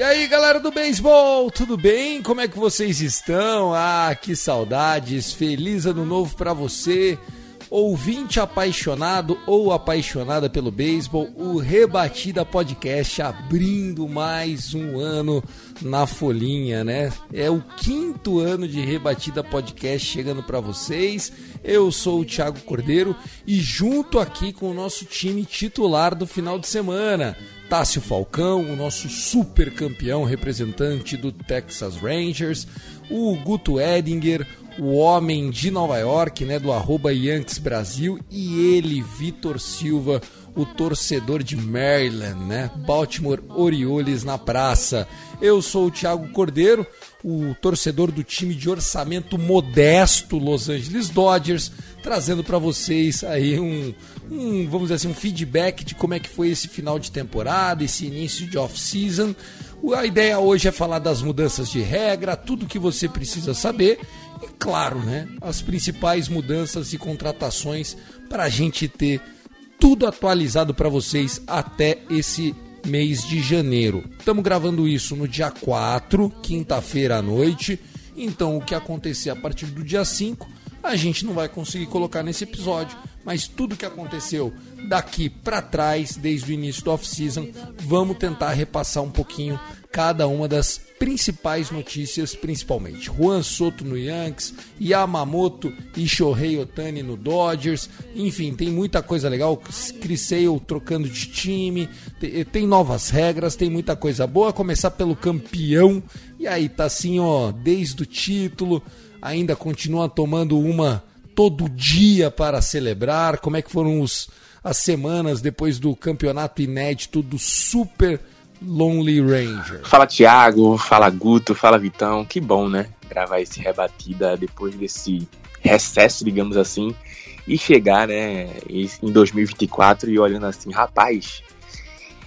E aí, galera do beisebol, tudo bem? Como é que vocês estão? Ah, que saudades! Feliz ano novo para você! Ouvinte apaixonado ou apaixonada pelo beisebol, o Rebatida Podcast abrindo mais um ano na folhinha, né? É o quinto ano de Rebatida Podcast chegando para vocês. Eu sou o Thiago Cordeiro e junto aqui com o nosso time titular do final de semana, Tássio Falcão, o nosso super campeão representante do Texas Rangers, o Guto Edinger, o homem de Nova York, né, do arroba Yankees Brasil, e ele, Vitor Silva, o torcedor de Maryland, né, Baltimore Orioles na praça. Eu sou o Thiago Cordeiro, o torcedor do time de orçamento modesto Los Angeles Dodgers, trazendo para vocês aí um, um, vamos dizer assim, um feedback de como é que foi esse final de temporada, esse início de off-season. A ideia hoje é falar das mudanças de regra, tudo que você precisa saber claro, né, as principais mudanças e contratações para a gente ter tudo atualizado para vocês até esse mês de janeiro. Estamos gravando isso no dia 4, quinta-feira à noite. Então, o que acontecer a partir do dia 5, a gente não vai conseguir colocar nesse episódio, mas tudo que aconteceu daqui para trás, desde o início do off-season, vamos tentar repassar um pouquinho cada uma das principais notícias, principalmente. Juan Soto no Yankees, Yamamoto e Shohei Otani no Dodgers. Enfim, tem muita coisa legal. Chris Sale trocando de time, tem novas regras, tem muita coisa boa. Começar pelo campeão. E aí tá assim, ó, desde o título, ainda continua tomando uma todo dia para celebrar. Como é que foram os, as semanas depois do campeonato inédito do Super Lonely Ranger. Fala Thiago, fala Guto, fala Vitão. Que bom, né? Gravar esse rebatida depois desse recesso, digamos assim, e chegar, né, em 2024 e olhando assim, rapaz,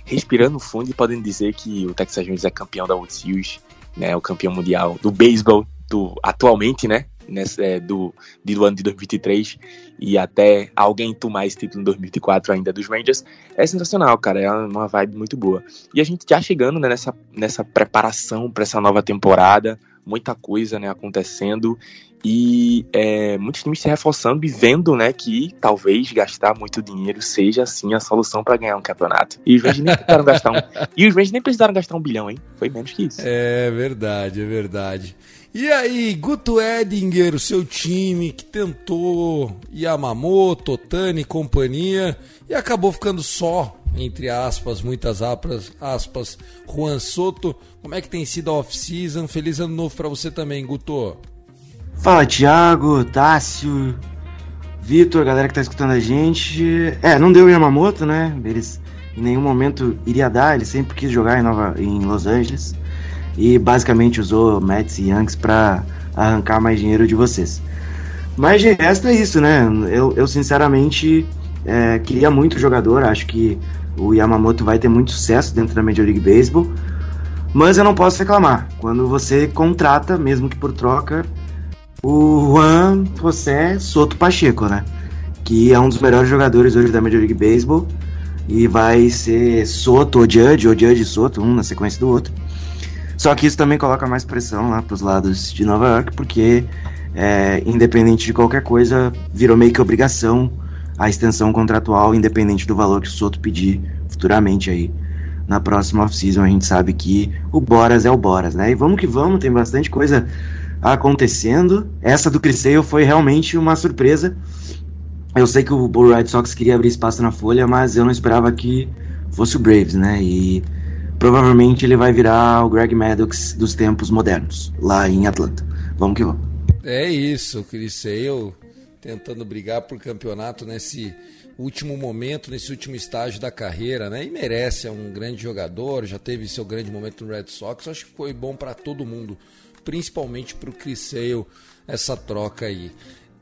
respirando fundo e podendo dizer que o Texas Rangers é campeão da World Series, né, o campeão mundial do beisebol do atualmente, né, nesse, é, do, do ano de 2023 e até alguém tomar esse título em 2024 ainda dos Rangers, é sensacional, cara. É uma vibe muito boa. E a gente já chegando né, nessa, nessa preparação para essa nova temporada, muita coisa né, acontecendo e é, muitos times se reforçando e vendo né, que talvez gastar muito dinheiro seja assim a solução para ganhar um campeonato. E os Rangers nem precisaram gastar um. E os Rangers nem precisaram gastar um bilhão, hein? Foi menos que isso. É verdade, é verdade. E aí, Guto Edinger, o seu time que tentou Yamamoto, Otani e companhia e acabou ficando só, entre aspas, muitas aspas, aspas, Juan Soto. Como é que tem sido a off-season? Feliz ano novo para você também, Guto. Fala, Thiago, Tássio, Vitor, galera que tá escutando a gente. É, não deu Yamamoto, né? Eles em nenhum momento iria dar, ele sempre quis jogar em, Nova, em Los Angeles e basicamente usou Mets e Yankees para arrancar mais dinheiro de vocês. Mas de resto é isso, né? Eu, eu sinceramente é, queria muito o jogador, acho que o Yamamoto vai ter muito sucesso dentro da Major League Baseball, mas eu não posso reclamar. Quando você contrata, mesmo que por troca, o Juan José Soto Pacheco, né? Que é um dos melhores jogadores hoje da Major League Baseball e vai ser Soto ou Judge, ou Judge Soto, um na sequência do outro. Só que isso também coloca mais pressão lá para os lados de Nova York, porque é, independente de qualquer coisa, virou meio que obrigação a extensão contratual, independente do valor que o Soto pedir futuramente aí. Na próxima off-season a gente sabe que o Boras é o Boras, né? E vamos que vamos, tem bastante coisa acontecendo. Essa do Crisseio foi realmente uma surpresa. Eu sei que o Bull Red Sox queria abrir espaço na folha, mas eu não esperava que fosse o Braves, né? E provavelmente ele vai virar o Greg Maddox dos tempos modernos, lá em Atlanta. Vamos que vamos. É isso, Chris Sale tentando brigar por campeonato nesse último momento, nesse último estágio da carreira, né? E merece, é um grande jogador, já teve seu grande momento no Red Sox. Acho que foi bom para todo mundo, principalmente para o Chris Sale, essa troca aí.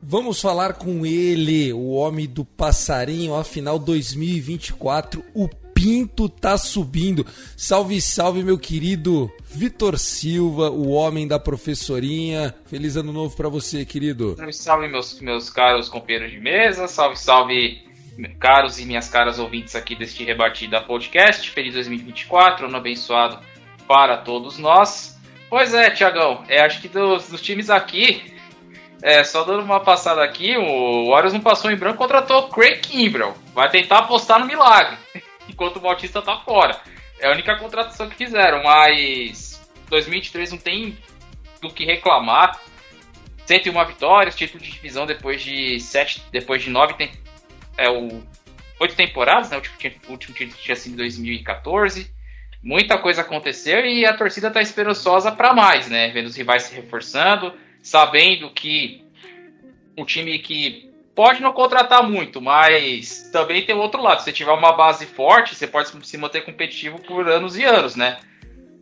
Vamos falar com ele, o homem do passarinho, afinal 2024, o Pinto tá subindo. Salve, salve, meu querido Vitor Silva, o homem da professorinha. Feliz ano novo para você, querido. Salve, salve, meus, meus caros companheiros de mesa. Salve, salve, caros e minhas caras ouvintes aqui deste Rebatida Podcast. Feliz 2024, ano abençoado para todos nós. Pois é, Tiagão, é, acho que dos, dos times aqui, é, só dando uma passada aqui, o Warriors não passou em branco, contratou Craig Kimbrell. Vai tentar apostar no milagre enquanto o Bautista tá fora. É a única contratação que fizeram, mas 2023 não tem do que reclamar. 101 vitórias, título de divisão depois de sete, depois de nove tem, é o oito temporadas, né? O último, último título tinha sido em 2014. Muita coisa aconteceu e a torcida está esperançosa para mais, né? Vendo os rivais se reforçando, sabendo que o time que pode não contratar muito, mas também tem outro lado. Se você tiver uma base forte, você pode se manter competitivo por anos e anos, né?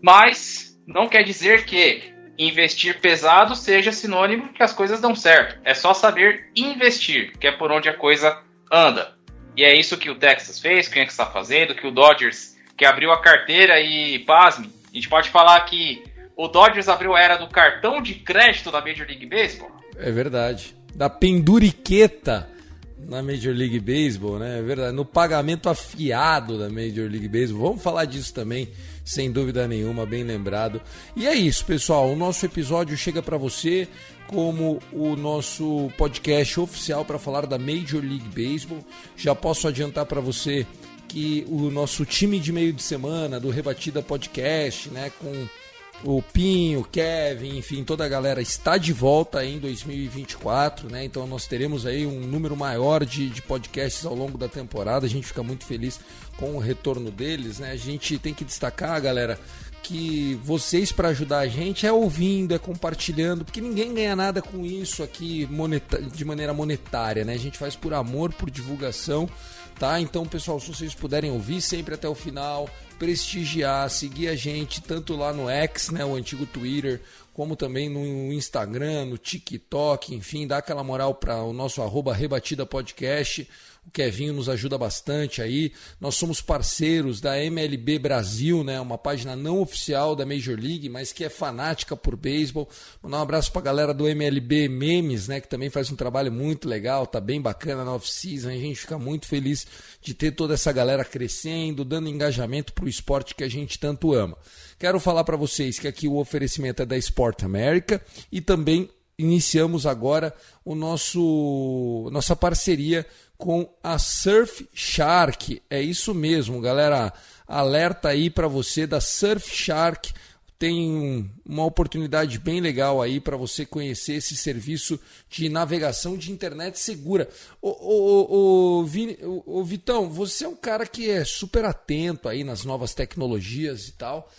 Mas não quer dizer que investir pesado seja sinônimo que as coisas dão certo. É só saber investir, que é por onde a coisa anda. E é isso que o Texas fez, que o Yankees está fazendo, que o Dodgers, que abriu a carteira e, pasme, a gente pode falar que o Dodgers abriu a era do cartão de crédito da Major League Baseball. É verdade da penduriqueta na Major League Baseball, né? É verdade, no pagamento afiado da Major League Baseball. Vamos falar disso também, sem dúvida nenhuma, bem lembrado. E é isso, pessoal. O nosso episódio chega para você como o nosso podcast oficial para falar da Major League Baseball. Já posso adiantar para você que o nosso time de meio de semana do Rebatida Podcast, né, com o Pinho, Kevin, enfim, toda a galera está de volta em 2024, né? Então nós teremos aí um número maior de, de podcasts ao longo da temporada. A gente fica muito feliz com o retorno deles, né? A gente tem que destacar, galera, que vocês para ajudar a gente é ouvindo, é compartilhando, porque ninguém ganha nada com isso aqui de maneira monetária, né? A gente faz por amor, por divulgação, tá? Então, pessoal, se vocês puderem ouvir sempre até o final, prestigiar, seguir a gente tanto lá no X, né, o antigo Twitter, como também no Instagram, no TikTok, enfim, dá aquela moral para o nosso arroba Rebatida Podcast. O Kevinho nos ajuda bastante aí. Nós somos parceiros da MLB Brasil, né? Uma página não oficial da Major League, mas que é fanática por beisebol. Mandar um abraço para a galera do MLB Memes, né? Que também faz um trabalho muito legal, tá bem bacana na off-season. A gente fica muito feliz de ter toda essa galera crescendo, dando engajamento para o esporte que a gente tanto ama. Quero falar para vocês que aqui o oferecimento é da Sport America e também iniciamos agora o nosso nossa parceria com a Surf Shark. É isso mesmo, galera. Alerta aí para você da Surf Shark. Tem uma oportunidade bem legal aí para você conhecer esse serviço de navegação de internet segura. Ô, ô, Vitão, você é um cara que é super atento aí nas novas tecnologias e tal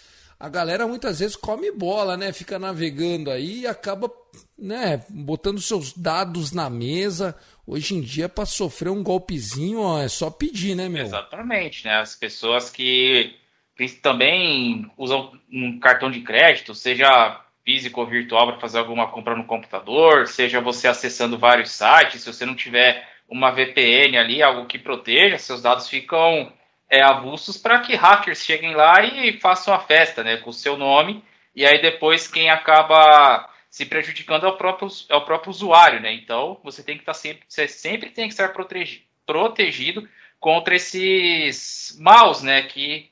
a galera muitas vezes come bola, né? Fica navegando aí e acaba, né, botando seus dados na mesa. Hoje em dia, para sofrer um golpezinho, ó, é só pedir, né, meu? Exatamente, né? As pessoas que também usam um cartão de crédito, seja físico ou virtual, para fazer alguma compra no computador, seja você acessando vários sites, se você não tiver uma VPN ali, algo que proteja, seus dados ficam é, avulsos para que hackers cheguem lá e façam a festa, né, com o seu nome, e aí depois quem acaba se prejudicando é o próprio, é o próprio usuário, né? Então você tem que estar tá sempre, você sempre tem que estar protegido, protegido contra esses maus, né, que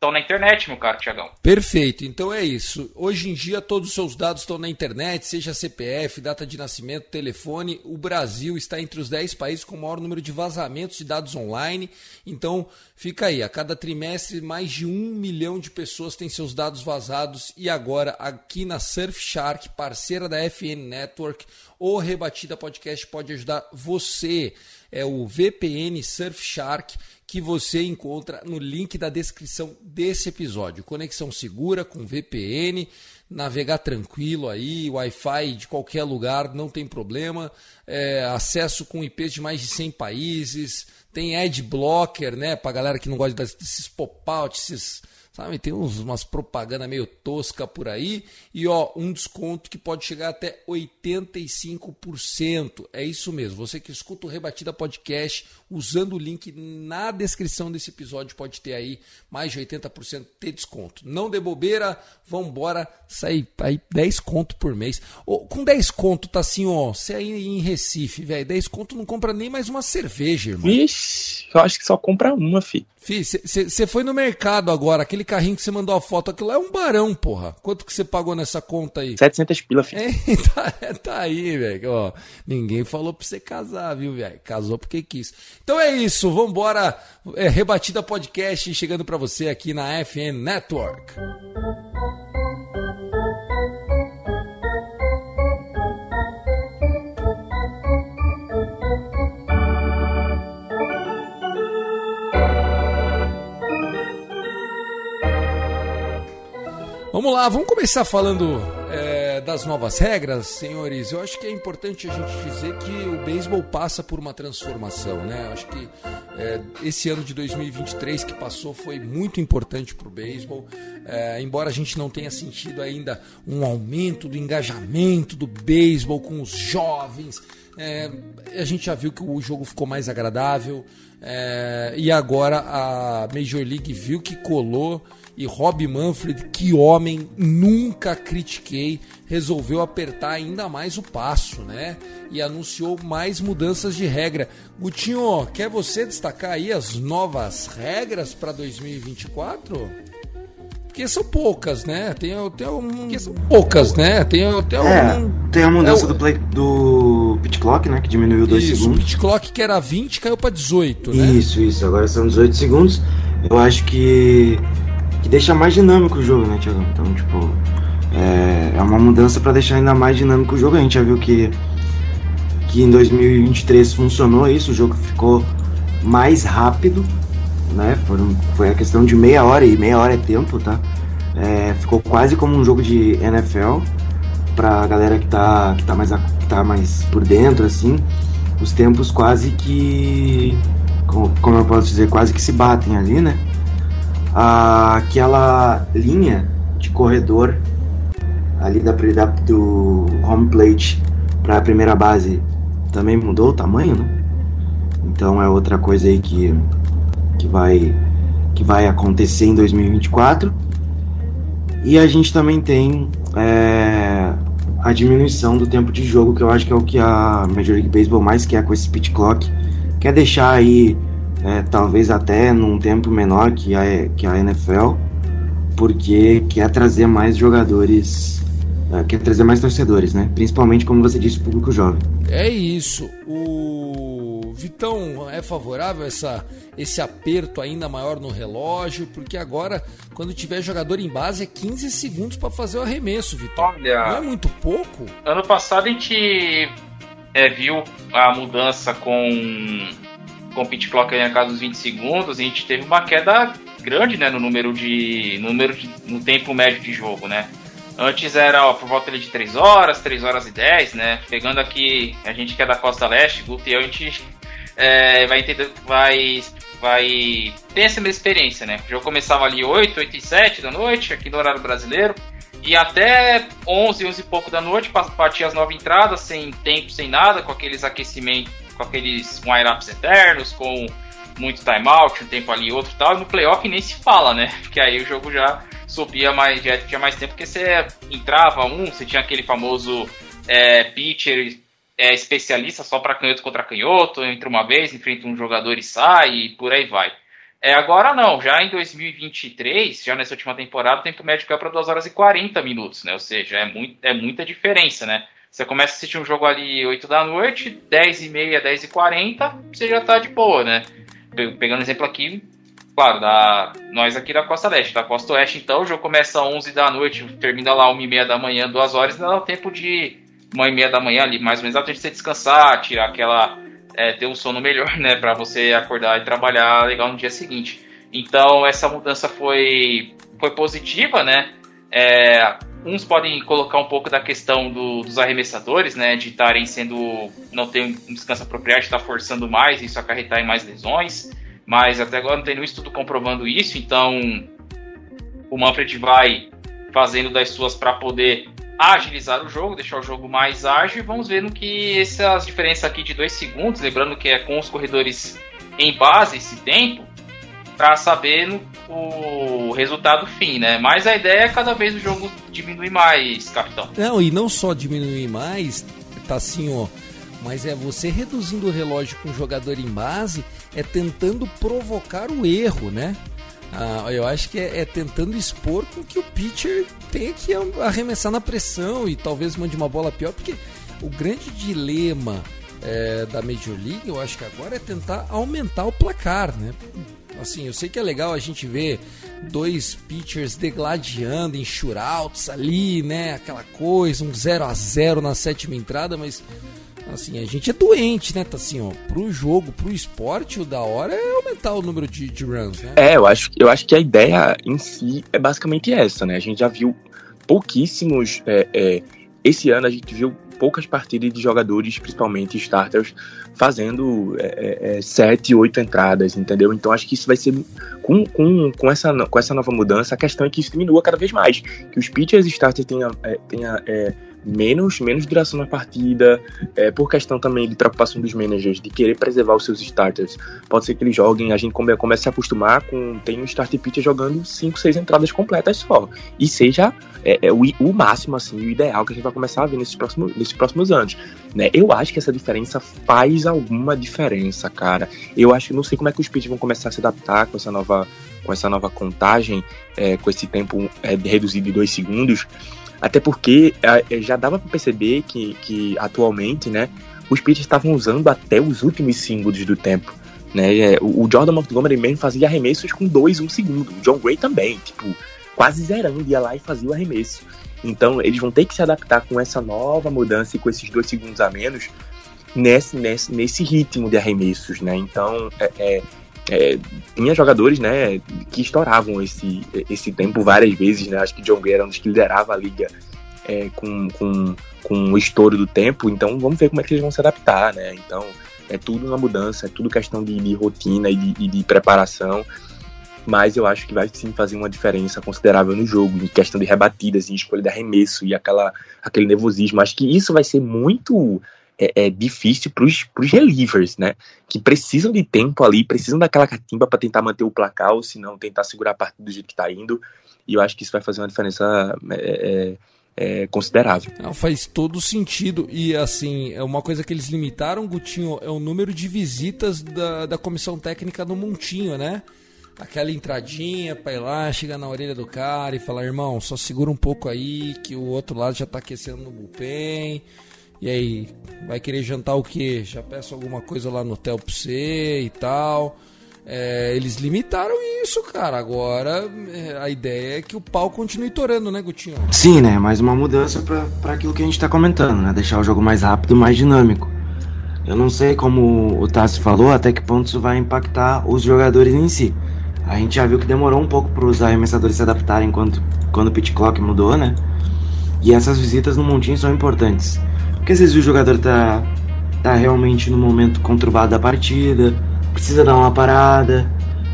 estão na internet, meu caro Tiagão. Perfeito, então é isso. Hoje em dia todos os seus dados estão na internet, seja CPF, data de nascimento, telefone. O Brasil está entre os 10 países com o maior número de vazamentos de dados online. Então fica aí, a cada trimestre mais de um milhão de pessoas têm seus dados vazados. E agora aqui na Surfshark, parceira da FN Network, o Rebatida Podcast pode ajudar você. É o VPN Surfshark que você encontra no link da descrição desse episódio. Conexão segura com VPN, navegar tranquilo aí, Wi-Fi de qualquer lugar, não tem problema. É, acesso com IPs de mais de 100 países, tem ad blocker, né, pra galera que não gosta desses pop-out, esses sabe? Tem uns, umas propaganda meio tosca por aí e ó, um desconto que pode chegar até 85%. É isso mesmo. Você que escuta o Rebatida Podcast, usando o link na descrição desse episódio, pode ter aí mais de 80% de desconto. Não dê bobeira, vambora, sair aí 10 conto por mês. Oh, com 10 conto tá assim, ó, você aí em Recife, velho, 10 conto não compra nem mais uma cerveja, irmão. Vixe, eu acho que só compra uma, fi. Fi, você foi no mercado agora, aquele carrinho que você mandou a foto, aquilo é um barão, porra. Quanto que você pagou nessa conta aí? 700 pila, fi. É, tá, tá aí, velho. Ó, ninguém falou pra você casar, viu, velho? Casou porque quis. Então é isso, vambora. É, Rebatida Podcast chegando para você aqui na FN Network. Vamos lá, vamos começar falando é, das novas regras, senhores. Eu acho que é importante a gente dizer que o beisebol passa por uma transformação, né? Acho que é, esse ano de 2023 que passou foi muito importante para o beisebol. É, embora a gente não tenha sentido ainda um aumento do engajamento do beisebol com os jovens, é, a gente já viu que o jogo ficou mais agradável. É, e agora a Major League viu que colou e Rob Manfred, que homem, nunca critiquei, resolveu apertar ainda mais o passo, né? E anunciou mais mudanças de regra. Gutinho, quer você destacar aí as novas regras para 2024? Porque são poucas, né? Tem, tem um, são poucas, né? Tem, tem, é, um, tem a mudança é, do, play, do pit clock, né? Que diminuiu 2 segundos. O pit clock que era 20 caiu para 18, né? Isso, isso. Agora são 18 segundos. Eu acho que que deixa mais dinâmico o jogo, né, Thiago? Então, tipo, é, é uma mudança para deixar ainda mais dinâmico o jogo. A gente já viu que, que em 2023 funcionou isso, o jogo ficou mais rápido, né? Foram, foi a questão de meia hora, e meia hora é tempo, tá? É, ficou quase como um jogo de NFL pra galera que tá, que tá, mais, que tá mais por dentro, assim. Os tempos quase que. Como, como eu posso dizer, quase que se batem ali, né? Aquela linha de corredor ali da, da do home plate para a primeira base também mudou o tamanho, né? Então é outra coisa aí que, que vai que vai acontecer em 2024. E a gente também tem é, a diminuição do tempo de jogo, que eu acho que é o que a Major League Baseball mais quer com esse pitch clock, quer deixar aí é, talvez até num tempo menor que a, que a NFL, porque quer trazer mais jogadores, é, quer trazer mais torcedores, né? Principalmente, como você disse, público jovem. É isso. O Vitão é favorável a essa, esse aperto ainda maior no relógio, porque agora, quando tiver jogador em base, é 15 segundos para fazer o arremesso, Vitão. Olha, Não é muito pouco? Ano passado a gente é, viu a mudança com com o pit clock aí na casa dos 20 segundos, a gente teve uma queda grande, né, no número de número de, no tempo médio de jogo, né? Antes era ó, por volta de 3 horas, 3 horas e 10, né? Pegando aqui, a gente que é da Costa Leste, Guto e eu, a gente é, vai entender, vai vai ter essa mesma experiência, né? O jogo começava ali 8, 8 e 7 da noite, aqui no horário brasileiro, e até 11, 11 e pouco da noite, partia as 9 entradas, sem tempo, sem nada, com aqueles aquecimentos com aqueles wire-ups eternos, com muito timeout, um tempo ali e outro tal. E no playoff nem se fala, né? Porque aí o jogo já subia mais, já tinha mais tempo, porque você entrava um, você tinha aquele famoso é, pitcher é, especialista só para canhoto contra canhoto, entra uma vez, enfrenta um jogador e sai, e por aí vai. É, agora não, já em 2023, já nessa última temporada, o tempo médio caiu para 2 horas e 40 minutos, né? Ou seja, é, muito, é muita diferença, né? Você começa a assistir um jogo ali 8 da noite, 10 e meia, 10 e 40, você já tá de boa, né? Pegando exemplo aqui, claro, da, nós aqui da Costa Leste. Da Costa Oeste, então, o jogo começa às 11 da noite, termina lá 1 e meia da manhã, 2 horas, ainda dá tempo de 1 e meia da manhã ali, mais ou menos, dá tempo de você descansar, tirar aquela é, ter um sono melhor, né? Para você acordar e trabalhar legal no dia seguinte. Então essa mudança foi, foi positiva, né? É, uns podem colocar um pouco da questão do, dos arremessadores, né? De estarem sendo. não ter um descanso apropriado, de estar forçando mais, isso acarretar em mais lesões. Mas até agora não tem nenhum estudo comprovando isso, então o Manfred vai fazendo das suas para poder agilizar o jogo, deixar o jogo mais ágil e vamos ver no que essas diferenças aqui de dois segundos, lembrando que é com os corredores em base esse tempo, para saber no, o resultado fim, né? Mas a ideia é cada vez o jogo diminuir mais, capitão. Não, e não só diminuir mais, tá assim, ó. Mas é você reduzindo o relógio com o jogador em base, é tentando provocar o erro, né? Ah, eu acho que é, é, tentando expor com que o pitcher tenha que arremessar na pressão e talvez mande uma bola pior, porque o grande dilema é, da Major League, eu acho que agora é tentar aumentar o placar, né? Assim, eu sei que é legal a gente ver dois pitchers degladiando em shootouts ali, né? Aquela coisa, um 0 a 0 na sétima entrada, mas Assim, a gente é doente, né? Assim, ó, pro jogo, pro esporte, o da hora é aumentar o número de, de runs, né? É, eu acho, eu acho que a ideia em si é basicamente essa, né? A gente já viu pouquíssimos. É, é, esse ano a gente viu poucas partidas de jogadores, principalmente starters, fazendo é, é, é sete, oito entradas, entendeu? Então acho que isso vai ser com, com, com, essa, com essa nova mudança, a questão é que isso diminua cada vez mais, que os pitchers starters tenham, é, tenha, é, menos, menos duração na partida, é, por questão também de preocupação dos managers, de querer preservar os seus starters. Pode ser que eles joguem, a gente come, comece a se acostumar com. Tem um start pitcher jogando 5, 6 entradas completas só. E seja é, é, o, o máximo, assim, o ideal que a gente vai começar a ver nesses próximos, nesses próximos anos. Né? Eu acho que essa diferença faz alguma diferença, cara. Eu acho que não sei como é que os pitchers vão começar a se adaptar com essa nova, com essa nova contagem, é, com esse tempo é, reduzido de 2 segundos. Até porque é, já dava para perceber que, que atualmente, né, os pitchers estavam usando até os últimos segundos do tempo. Né? É, o Jordan Montgomery mesmo fazia arremessos com 2, 1 um segundo. O John Gray também, tipo, quase zerando, ia lá e fazia o arremesso. Então eles vão ter que se adaptar com essa nova mudança e com esses dois segundos a menos nesse, nesse, nesse ritmo de arremessos, né? Então é, é, é, tinha jogadores, né, que estouravam esse, esse tempo várias vezes, né? Acho que John Gray era um dos que liderava a liga é, com, com, com o estouro do tempo. Então vamos ver como é que eles vão se adaptar, né? Então é tudo uma mudança, é tudo questão de, de rotina e de, de, preparação. Mas eu acho que vai sim fazer uma diferença considerável no jogo, em questão de rebatidas, em escolha de arremesso e aquela, aquele nervosismo. Acho que isso vai ser muito é, é difícil para os relievers, né? Que precisam de tempo ali, precisam daquela catimba para tentar manter o placar, ou se não, tentar segurar a partida do jeito que está indo. E eu acho que isso vai fazer uma diferença é, é, é, considerável. Não, faz todo sentido. E assim, é uma coisa que eles limitaram, Gutinho, é o número de visitas da, da comissão técnica no Montinho, né? Aquela entradinha para ir lá, chegar na orelha do cara e falar, irmão, só segura um pouco aí, que o outro lado já está aquecendo no bullpen e aí, vai querer jantar o quê? Já peço alguma coisa lá no hotel pra você e tal. É, eles limitaram isso, cara. Agora é, a ideia é que o pau continue torando, né, Gutinho? Sim, né? Mais uma mudança para aquilo que a gente tá comentando, né? Deixar o jogo mais rápido, mais dinâmico. Eu não sei como o Tassi falou, até que ponto isso vai impactar os jogadores em si. A gente já viu que demorou um pouco para os arremessadores se adaptarem quando, quando o pit clock mudou, né? E essas visitas no montinho são importantes. Porque às vezes o jogador tá, tá realmente no momento conturbado da partida, precisa dar uma parada,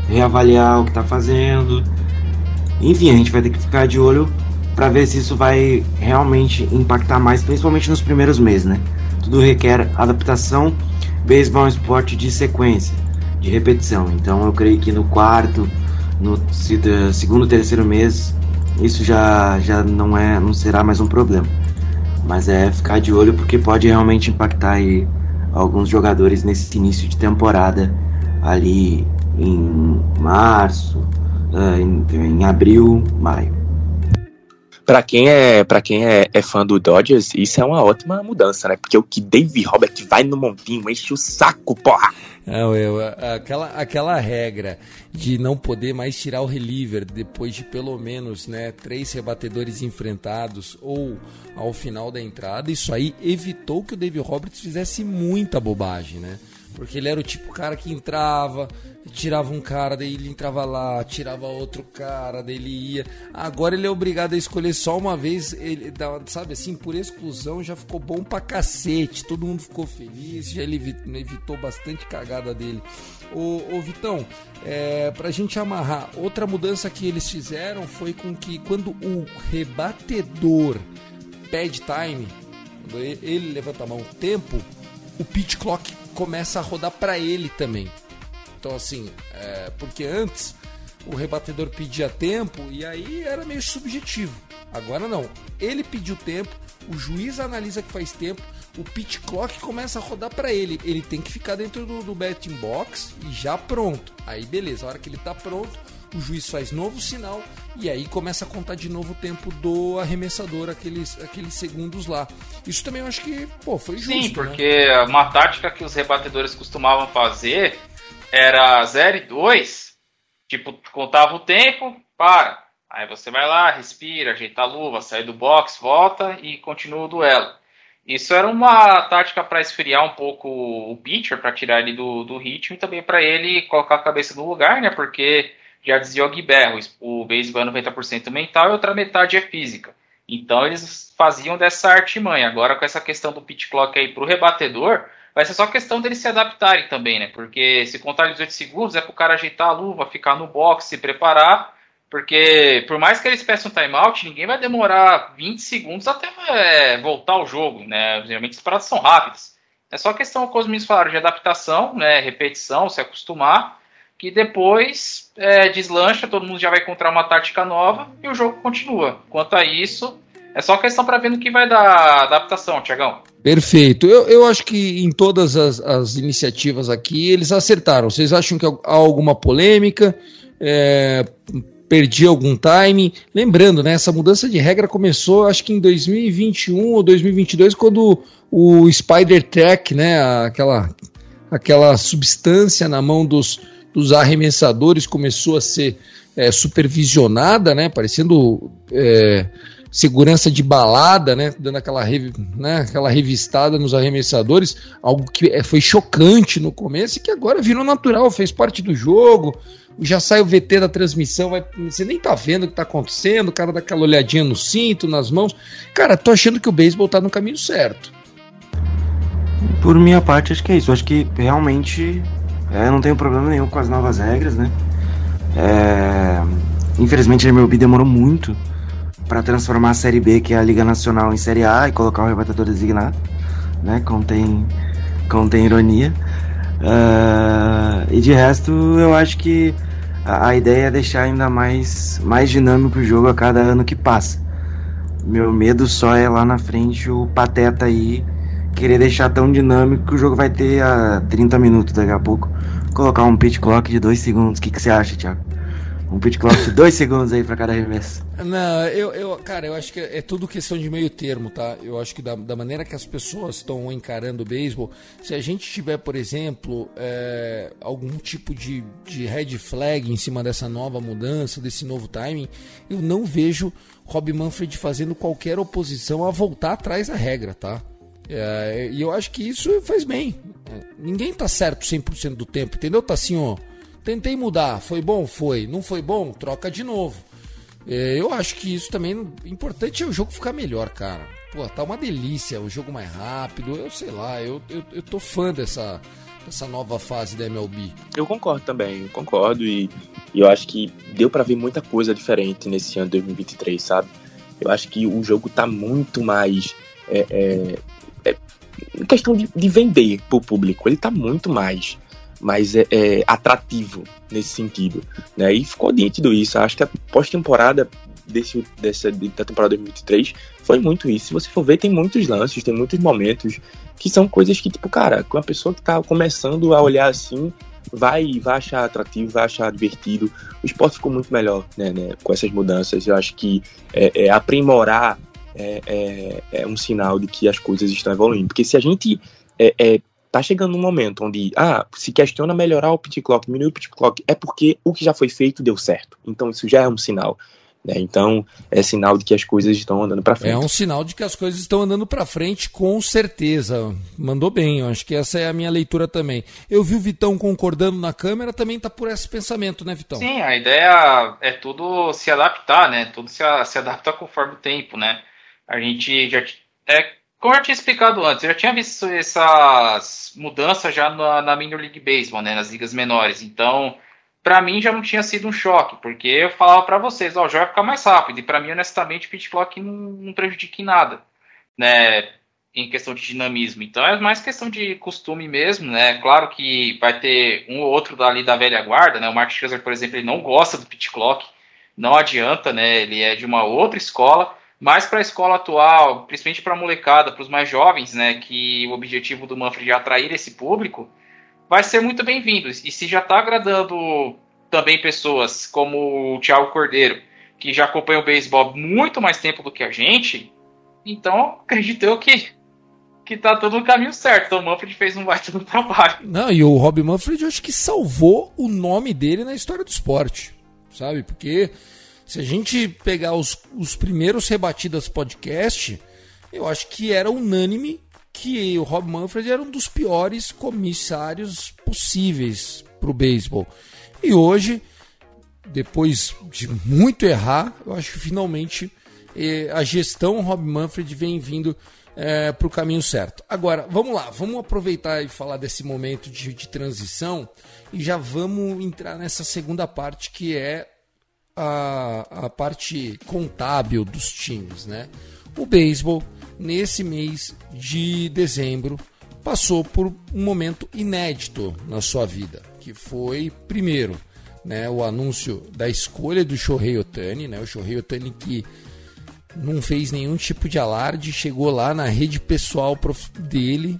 reavaliar o que tá fazendo. Enfim, a gente vai ter que ficar de olho para ver se isso vai realmente impactar mais, principalmente nos primeiros meses, né? Tudo requer adaptação. Beisebol é um esporte de sequência, de repetição. Então eu creio que no quarto, no segundo, terceiro mês, isso já, já não é, não será mais um problema. Mas é ficar de olho porque pode realmente impactar aí alguns jogadores nesse início de temporada ali em março, uh, em, em abril, maio. Para quem é para quem é, é, fã do Dodgers, isso é uma ótima mudança, né? Porque o que Dave Robert vai no montinho enche o saco, porra. Não, eu, aquela, aquela regra de não poder mais tirar o reliever depois de pelo menos né, três rebatedores enfrentados ou ao final da entrada, isso aí evitou que o Dave Roberts fizesse muita bobagem, né? Porque ele era o tipo cara que entrava, tirava um cara, daí ele entrava lá, tirava outro cara, daí ele ia. Agora ele é obrigado a escolher só uma vez, ele sabe assim, por exclusão já ficou bom pra cacete, todo mundo ficou feliz, já ele evitou bastante cagada dele. Ô, ô Vitão, é, pra gente amarrar, outra mudança que eles fizeram foi com que quando o rebatedor pede time, ele levanta a mão tempo, o pitch clock começa a rodar para ele também. Então, assim, é, porque antes o rebatedor pedia tempo e aí era meio subjetivo. Agora não. Ele pediu tempo, o juiz analisa que faz tempo, o pitch clock começa a rodar para ele. Ele tem que ficar dentro do, do betting box e já pronto. Aí beleza, a hora que ele tá pronto, o juiz faz novo sinal e aí começa a contar de novo o tempo do arremessador, aqueles, aqueles segundos lá. Isso também eu acho que pô, foi justo. Sim, né? porque né? uma tática que os rebatedores costumavam fazer era 0 e 2, tipo, contava o tempo, para. Aí você vai lá, respira, ajeita a luva, sai do box, volta e continua o duelo. Isso era uma tática para esfriar um pouco o pitcher, para tirar ele do, do ritmo e também para ele colocar a cabeça no lugar, né? Porque já dizia o Guiberro, o beisebol é 90% mental e outra metade é física. Então eles faziam dessa artimanha. Agora com essa questão do pitch clock aí para o rebatedor, vai ser só questão deles se adaptarem também, né? Porque se contar 18 segundos é para o cara ajeitar a luva, ficar no box, se preparar. Porque por mais que eles peçam timeout, ninguém vai demorar 20 segundos até é, voltar ao jogo, né? Geralmente as paradas são rápidas. É só questão, como os meninos falaram, de adaptação, né? Repetição, se acostumar que depois é, deslancha, todo mundo já vai encontrar uma tática nova e o jogo continua. Quanto a isso, é só questão para ver no que vai dar adaptação, Tiagão. Perfeito. Eu, eu acho que em todas as, as iniciativas aqui eles acertaram. Vocês acham que há alguma polêmica? É, perdi algum time? Lembrando, né, essa mudança de regra começou acho que em 2021 ou 2022, quando o Spider Track, né, aquela, aquela substância na mão dos dos arremessadores começou a ser é, supervisionada, né, parecendo é, segurança de balada, né, dando aquela, né, aquela revistada nos arremessadores, algo que é, foi chocante no começo e que agora virou natural, fez parte do jogo, já sai o VT da transmissão, vai, você nem tá vendo o que tá acontecendo, o cara dá aquela olhadinha no cinto, nas mãos. Cara, tô achando que o beisebol tá no caminho certo. Por minha parte, acho que é isso. Acho que realmente é, não tenho problema nenhum com as novas regras, né? É, infelizmente a MLB demorou muito para transformar a Série B, que é a Liga Nacional, em Série A e colocar o rebatedor designado, né? Contém, contém ironia. Uh, e de resto, eu acho que a, a, ideia é deixar ainda mais, mais dinâmico o jogo a cada ano que passa. Meu medo só é lá na frente o Pateta aí querer deixar tão dinâmico que o jogo vai ter a 30 minutos daqui a pouco. Colocar um pitch clock de 2 segundos. O que, que você acha, Thiago? Um pitch clock de 2 segundos aí para cada arremesso. Não, eu, eu, cara, eu acho que é tudo questão de meio termo, tá? Eu acho que da, da maneira que as pessoas estão encarando o beisebol, se a gente tiver, por exemplo, é, algum tipo de, de red flag em cima dessa nova mudança, desse novo timing, eu não vejo Rob Manfred fazendo qualquer oposição a voltar atrás da regra, tá? É, e eu acho que isso faz bem. Ninguém tá certo 100% do tempo, entendeu? Tá assim, ó. Tentei mudar, foi bom? Foi. Não foi bom? Troca de novo. É, eu acho que isso também. Importante é o jogo ficar melhor, cara. Pô, tá uma delícia, o jogo mais rápido. Eu sei lá, eu, eu, eu tô fã dessa, dessa nova fase da MLB. Eu concordo também, concordo. E, e eu acho que deu para ver muita coisa diferente nesse ano 2023, sabe? Eu acho que o jogo tá muito mais. É, é, questão de, de vender para o público, ele está muito mais mais é, é, atrativo nesse sentido, né? E ficou nítido isso. Acho que a pós-temporada desse dessa da temporada 2023 foi muito isso. Se você for ver, tem muitos lances, tem muitos momentos que são coisas que tipo, cara, com a pessoa que está começando a olhar assim, vai vai achar atrativo, vai achar divertido. O esporte ficou muito melhor, né, né com essas mudanças. Eu acho que é, é aprimorar é, é, é, um sinal de que as coisas estão evoluindo. Porque se a gente é, é, tá chegando num momento onde ah, se questiona melhorar o pitch clock, diminuir o pitch clock, é porque o que já foi feito deu certo. Então isso já é um sinal. Né? Então, é sinal de que as coisas estão andando para frente. É um sinal de que as coisas estão andando para frente, com certeza. Mandou bem, eu acho que essa é a minha leitura também. Eu vi o Vitão concordando na câmera, também tá por esse pensamento, né, Vitão? Sim, a ideia é tudo se adaptar, né? Tudo se, se adapta conforme o tempo, né? A gente já. É, como eu tinha explicado antes, eu já tinha visto essas mudanças já na, na Minor League Baseball, né? Nas ligas menores. Então para mim já não tinha sido um choque, porque eu falava para vocês, ó, o jogo vai ficar mais rápido, e para mim, honestamente, o pit clock não, não prejudica em nada, né, em questão de dinamismo. Então é mais questão de costume mesmo, né, claro que vai ter um ou outro dali da velha guarda, né, o Mark Scherzer, por exemplo, ele não gosta do pit clock, não adianta, né, ele é de uma outra escola, mas para a escola atual, principalmente para a molecada, para os mais jovens, né, que o objetivo do Manfred é atrair esse público, vai ser muito bem-vindo. E se já está agradando também pessoas como o Thiago Cordeiro, que já acompanha o beisebol muito mais tempo do que a gente, então acredito eu que que tá todo no caminho certo. Então o Manfred fez um baita do trabalho. Não, e o Rob Manfred eu acho que salvou o nome dele na história do esporte, sabe? Porque se a gente pegar os, os primeiros rebatidas podcast, eu acho que era unânime que o Rob Manfred era um dos piores comissários possíveis para o beisebol. E hoje, depois de muito errar, eu acho que finalmente eh, a gestão Rob Manfred vem vindo eh, para o caminho certo. Agora, vamos lá, vamos aproveitar e falar desse momento de, de transição e já vamos entrar nessa segunda parte que é a, a parte contábil dos times, né? O beisebol nesse mês de dezembro, passou por um momento inédito na sua vida, que foi, primeiro, né, o anúncio da escolha do Shohei Otani, né, o Shohei Otani que não fez nenhum tipo de alarde, chegou lá na rede pessoal dele,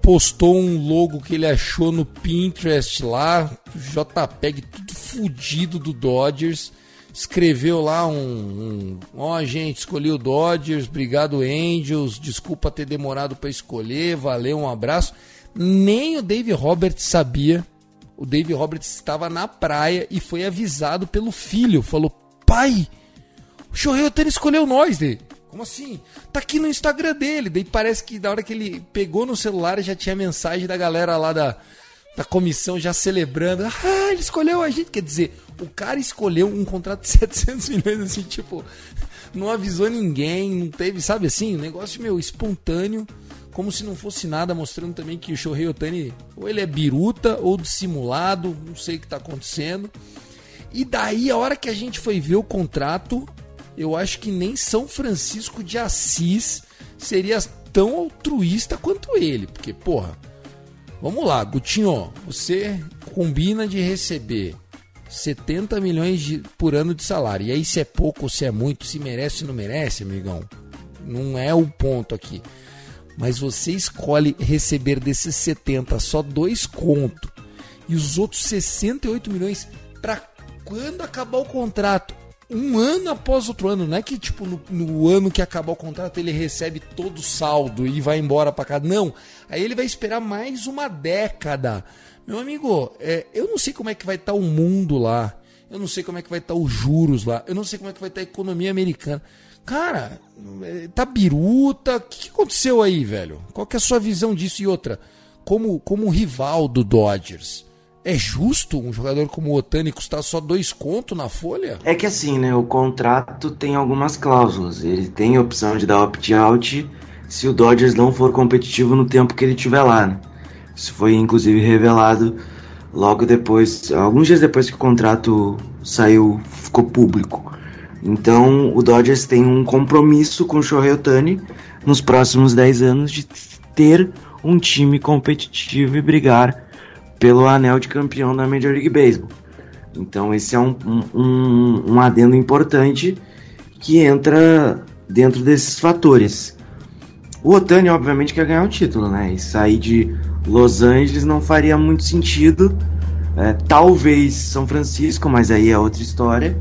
postou um logo que ele achou no Pinterest lá, JPEG fudido do Dodgers, escreveu lá um, ó um, gente, escolhi o Dodgers, obrigado Angels, desculpa ter demorado para escolher, valeu, um abraço. Nem o Dave Roberts sabia. O Dave Roberts estava na praia e foi avisado pelo filho, falou: "Pai, o Shohei Otani escolheu nós, dele. Como assim? Tá aqui no Instagram dele. Daí parece que da hora que ele pegou no celular já tinha mensagem da galera lá da, da comissão já celebrando. Ah, ele escolheu a gente. Quer dizer, o cara escolheu um contrato de 700 milhões, assim, tipo, não avisou ninguém, não teve, sabe assim, um negócio, meu, espontâneo, como se não fosse nada, mostrando também que o Shohei Otani, ou ele é biruta, ou dissimulado, não sei o que tá acontecendo. E daí, a hora que a gente foi ver o contrato, eu acho que nem São Francisco de Assis seria tão altruísta quanto ele, porque, porra, vamos lá, Gutinho, você combina de receber 70 milhões de, por ano de salário. E aí, se é pouco ou se é muito, se merece ou não merece, amigão, não é o ponto aqui. Mas você escolhe receber desses 70 só dois conto e os outros 68 milhões para quando acabar o contrato. Um ano após outro ano, não é que tipo no, no ano que acabar o contrato ele recebe todo o saldo e vai embora para cá. Não, aí ele vai esperar mais uma década meu amigo, é, eu não sei como é que vai estar tá o mundo lá. Eu não sei como é que vai estar tá os juros lá. Eu não sei como é que vai estar tá a economia americana. Cara, é, tá biruta. O que, que aconteceu aí, velho? Qual que é a sua visão disso? E outra, como, como rival do Dodgers, é justo um jogador como o Otani custar só dois contos na folha? É que assim, né? O contrato tem algumas cláusulas. Ele tem a opção de dar opt-out se o Dodgers não for competitivo no tempo que ele estiver lá, né? Isso foi inclusive revelado logo depois, alguns dias depois que o contrato saiu, ficou público. Então o Dodgers tem um compromisso com o Shohei Otani nos próximos 10 anos de ter um time competitivo e brigar pelo anel de campeão da Major League Baseball. Então esse é um, um, um adendo importante que entra dentro desses fatores. O Otani, obviamente, quer ganhar o título, né? E sair de Los Angeles não faria muito sentido. É, talvez São Francisco, mas aí é outra história.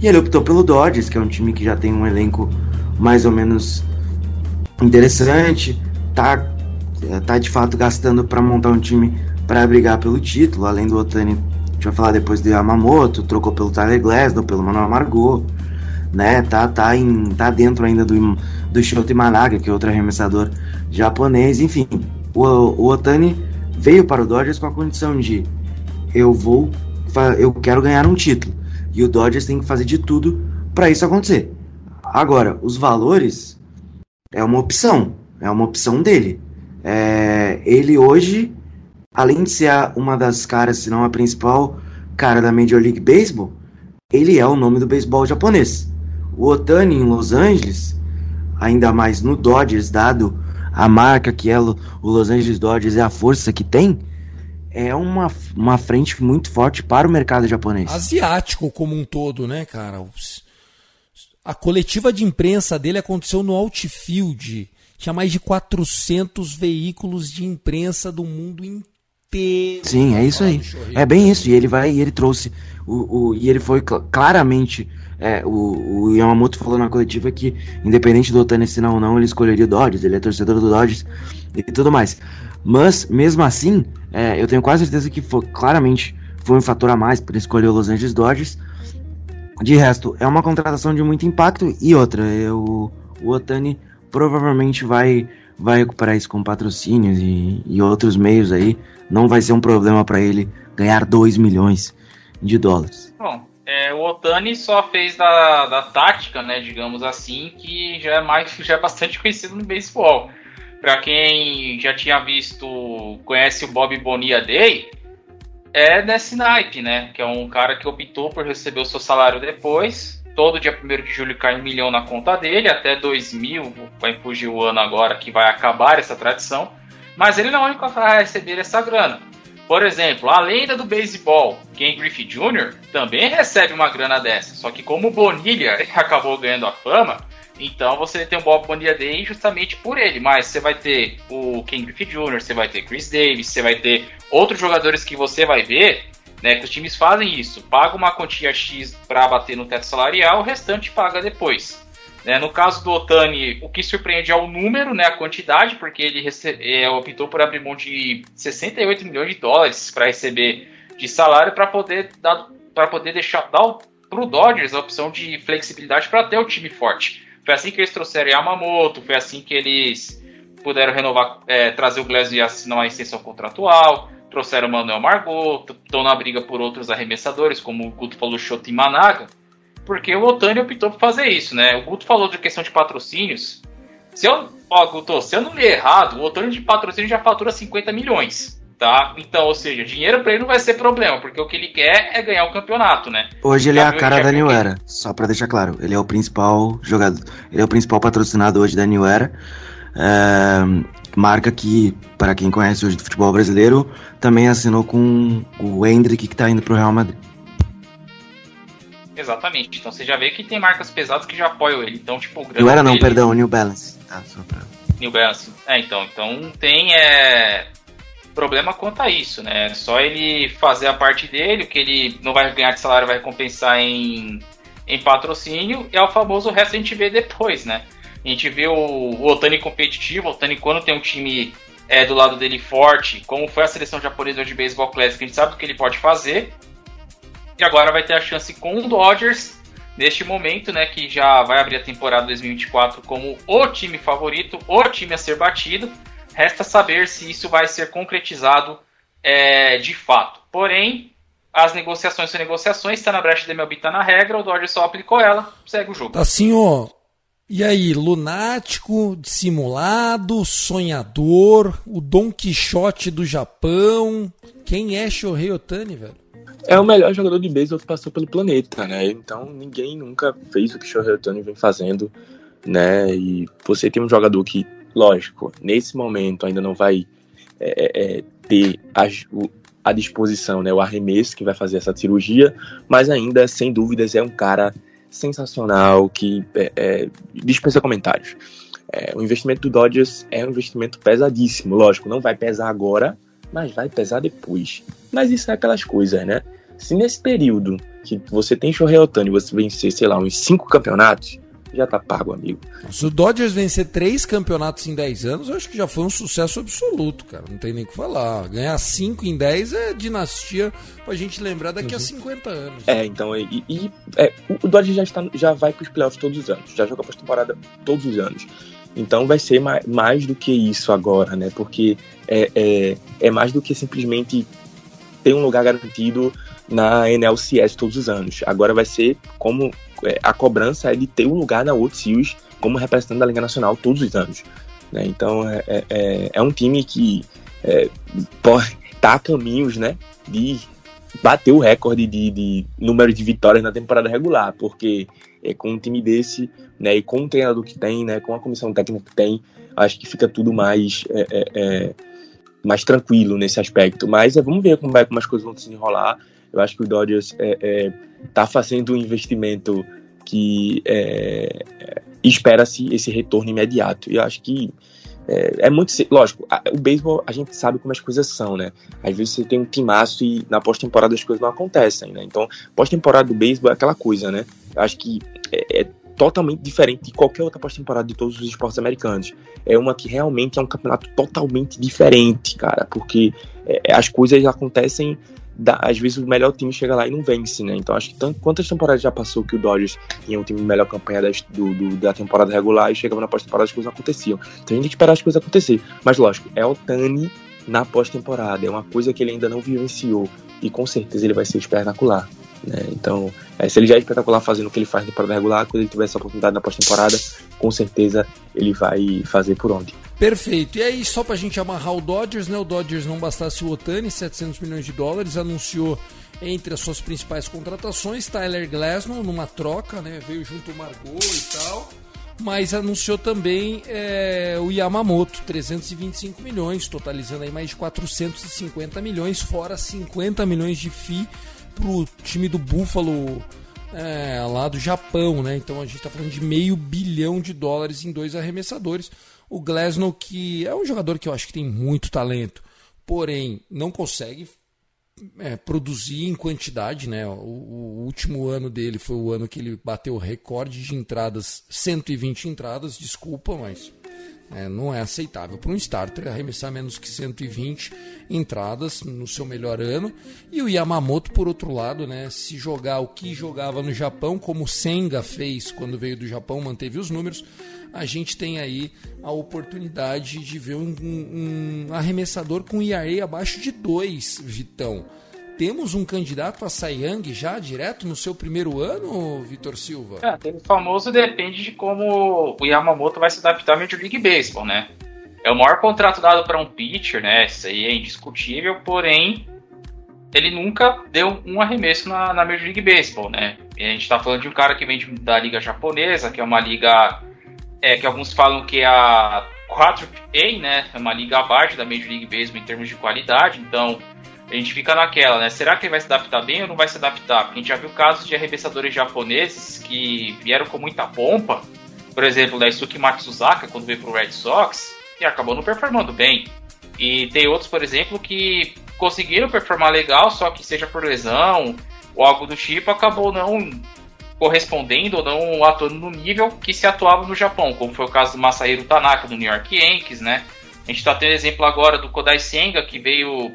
E ele optou pelo Dodgers, que é um time que já tem um elenco mais ou menos interessante. Tá, é, tá de fato gastando para montar um time para brigar pelo título. Além do Otani, a gente vai falar depois do Yamamoto, trocou pelo Tyler Glasnow, pelo Manuel Margot. né? Tá, tá, em, tá dentro ainda do, do Shota Imanaga, que é outro arremessador japonês. Enfim, o, o Otani veio para o Dodgers com a condição de eu vou, eu quero ganhar um título. E o Dodgers tem que fazer de tudo para isso acontecer. Agora, os valores é uma opção, é uma opção dele. É, ele hoje, além de ser uma das caras, se não a principal cara da Major League Baseball, ele é o nome do beisebol japonês. O Otani em Los Angeles, ainda mais no Dodgers, dado a marca que é o Los Angeles Dodgers e a força que tem, é uma, uma frente muito forte para o mercado japonês. Asiático como um todo, né, cara? A coletiva de imprensa dele aconteceu no Outfield. Tinha mais de 400 veículos de imprensa do mundo inteiro. Sim, é isso aí. É bem isso. E ele vai e ele trouxe o, o e ele foi claramente é, o, o, Yamamoto falou na coletiva que, independente do Otani assinar ou não, ele escolheria o Dodgers, ele é torcedor do Dodgers e tudo mais. Mas, mesmo assim, é, eu tenho quase certeza que foi, claramente foi um fator a mais para escolher o Los Angeles Dodgers. De resto, é uma contratação de muito impacto e outra, eu, o Otani provavelmente vai, vai recuperar isso com patrocínios e, e outros meios aí. Não vai ser um problema para ele ganhar 2 milhões de dólares. Bom, é, o Otani só fez da, da tática, né, digamos assim, que já é mais já é bastante conhecido no beisebol. Para quem já tinha visto, conhece o Bob Bonilla Day, é nesse naipe, né? Que é um cara que optou por receber o seu salário depois. Todo dia 1 de julho cai um milhão na conta dele, até 2000, vai fugir o ano agora que vai acabar essa tradição. Mas ele não é o único a receber essa grana. Por exemplo, a lenda do beisebol, Ken Griffey Jr., também recebe uma grana dessa. Só que como Bonilha acabou ganhando a fama, então você tem o Bob Bonilla Day justamente por ele. Mas você vai ter o Ken Griffey Jr., você vai ter Chris Davis, você vai ter outros jogadores que você vai ver, né? Que os times fazem isso. Paga uma quantia X para bater no teto salarial, o restante paga depois. Né? No caso do Otani, o que surpreende é o número, né, a quantidade, porque ele é, optou por abrir mão de 68 milhões de dólares para receber de salário para poder dar para poder deixar dar para o Dodgers a opção de flexibilidade para ter o time forte. Foi assim que eles trouxeram Yamamoto, foi assim que eles puderam renovar, é, trazer o Glass e assinar uma extensão contratual, trouxeram o Manuel Margot, estão na briga por outros arremessadores, como o Guto falou, Shota e Managa porque o Otani optou por fazer isso, né? O Guto falou de questão de patrocínios. Se eu, ó, Guto, se eu não ler errado, o Otani de patrocínio já fatura 50 milhões, tá? Então, ou seja, dinheiro para ele não vai ser problema, porque o que ele quer é ganhar o campeonato, né? Hoje ele é a cara da New Era, só para deixar claro. Ele é o principal jogador, ele é o principal patrocinado hoje da New Era. É, marca que, para quem conhece hoje do futebol brasileiro, também assinou com o Hendrick que tá indo pro Real Madrid. Exatamente. Então você já vê que tem marcas pesadas que já apoiam ele. Então, tipo, o Não era não, dele... perdão, New Balance. Tá, só pra... New Balance. É, então, então tem é, problema quanto a isso, né? Só ele fazer a parte dele, o que ele não vai ganhar de salário vai compensar em, em patrocínio, e é o famoso resto a gente vê depois, né? A gente vê o, o Otani competitivo, o Otani quando tem um time é, do lado dele forte, como foi a seleção japonesa de beisebol clássico, a gente sabe o que ele pode fazer, e agora vai ter a chance com o Dodgers, neste momento, né, que já vai abrir a temporada 2024 como o time favorito, o time a ser batido. Resta saber se isso vai ser concretizado é, de fato. Porém, as negociações são negociações, está na brecha de MLB, está na regra, o Dodgers só aplicou ela, segue o jogo. Assim, ó, e aí, lunático, dissimulado, sonhador, o Don Quixote do Japão, quem é Shohei Otani, velho? é o melhor jogador de beisebol que passou pelo planeta, né? Então ninguém nunca fez o que o Shohei Otani vem fazendo, né? E você tem um jogador que, lógico, nesse momento ainda não vai é, é, é ter a, a disposição, né? O arremesso que vai fazer essa cirurgia, mas ainda, sem dúvidas, é um cara sensacional que é, é, dispensa comentários. É, o investimento do Dodgers é um investimento pesadíssimo, lógico, não vai pesar agora, mas vai pesar depois. Mas isso é aquelas coisas, né? Se nesse período que você tem Shohei Otani você vencer, sei lá, uns cinco campeonatos, já tá pago, amigo. Se o Dodgers vencer três campeonatos em 10 anos, eu acho que já foi um sucesso absoluto, cara. Não tem nem o que falar. Ganhar cinco em 10 é dinastia pra gente lembrar daqui Uhum. a 50 anos. É, então, e, e- é, o- Dodgers já, está, já vai pros playoffs todos os anos, já joga pós-temporada todos os anos. Então vai ser mais, mais do que isso agora, né? Porque é, é, é mais do que simplesmente ter um lugar garantido na NLCS todos os anos. Agora vai ser como é, a cobrança é de ter um lugar na World Series como representante da Liga Nacional todos os anos. né? Então é, é- é, é um time que é, pode, tá a caminhos né, de bater o recorde de, de número de vitórias na temporada regular, porque é, com um time desse, né, e com o treinador que tem, né, com a comissão técnica que tem, acho que fica tudo mais é, é, mais tranquilo nesse aspecto. Mas é, vamos ver como, vai, como as coisas vão se enrolar. Eu acho que o Dodgers é, é, tá fazendo um investimento que é, é, espera-se esse retorno imediato. E eu acho que é, é muito. Lógico, a- o beisebol a gente sabe como as coisas são, né? Às vezes você tem um timaço e na pós-temporada as coisas não acontecem, né? Então, pós-temporada do beisebol é aquela coisa, né? Eu acho que é, é totalmente diferente de qualquer outra pós-temporada de todos os esportes americanos. É uma que realmente é um campeonato totalmente diferente, cara, porque é, as coisas acontecem. da- às vezes o melhor time chega lá e não vence, né? Então acho que tanto, quantas temporadas já passou que o Dodgers tinha um time de melhor campanha das- do, do- da temporada regular e chegava na pós-temporada as coisas aconteciam. Então a gente tem que esperar as coisas acontecer. Mas lógico, é o Tani na pós-temporada, é uma coisa que ele ainda não vivenciou e com certeza ele vai ser espetacular. Né? Então, é, se ele já é espetacular fazendo o que ele faz na temporada regular, quando ele tiver essa oportunidade na pós-temporada, com certeza ele vai fazer por onde. Perfeito. E aí, só pra gente amarrar o Dodgers, né? O Dodgers não bastasse o Otani, 700 milhões de dólares, anunciou entre as suas principais contratações Tyler Glasnow numa troca, né? Veio junto o Margot e tal. Mas anunciou também é, o Yamamoto, 325 milhões, totalizando aí mais de 450 milhões, fora 50 milhões de FII pro time do Buffalo é, lá do Japão, né? Então a gente tá falando de meio bilhão de dólares em dois arremessadores. O Glasnow, que é um jogador que eu acho que tem muito talento, porém não consegue é, produzir em quantidade, né? O, o último ano dele foi o ano que ele bateu o recorde de entradas, 120 entradas, desculpa, mas é, não é aceitável para um starter arremessar menos que 120 entradas no seu melhor ano. E o Yamamoto, por outro lado, né, se jogar o que jogava no Japão, como o Senga fez quando veio do Japão, manteve os números, a gente tem aí a oportunidade de ver um, um- arremessador com IRA abaixo de 2, Vitão. Temos um candidato a Young já direto no seu primeiro ano, Vitor Silva? É, tem o famoso depende de como o Yamamoto vai se adaptar ao Major League Baseball, né? É o maior contrato dado para um pitcher, né? Isso aí é indiscutível, porém ele nunca deu um arremesso na, na Major League Baseball, né? E a gente tá falando de um cara que vem de- da liga japonesa, que é uma liga é, que alguns falam que é a 4A, né? É uma liga abaixo da Major League Baseball em termos de qualidade, então a gente fica naquela, né? Será que ele vai se adaptar bem ou não vai se adaptar? Porque a gente já viu casos de arremessadores japoneses que vieram com muita pompa, por exemplo, da Isuki Matsuzaka, quando veio pro Red Sox, e acabou não performando bem. E tem outros, por exemplo, que conseguiram performar legal, só que seja por lesão ou algo do tipo, acabou não correspondendo ou não atuando no nível que se atuava no Japão, como foi o caso do Masahiro Tanaka do New York Yankees, né? A gente está tendo exemplo agora do Kodai Senga, que veio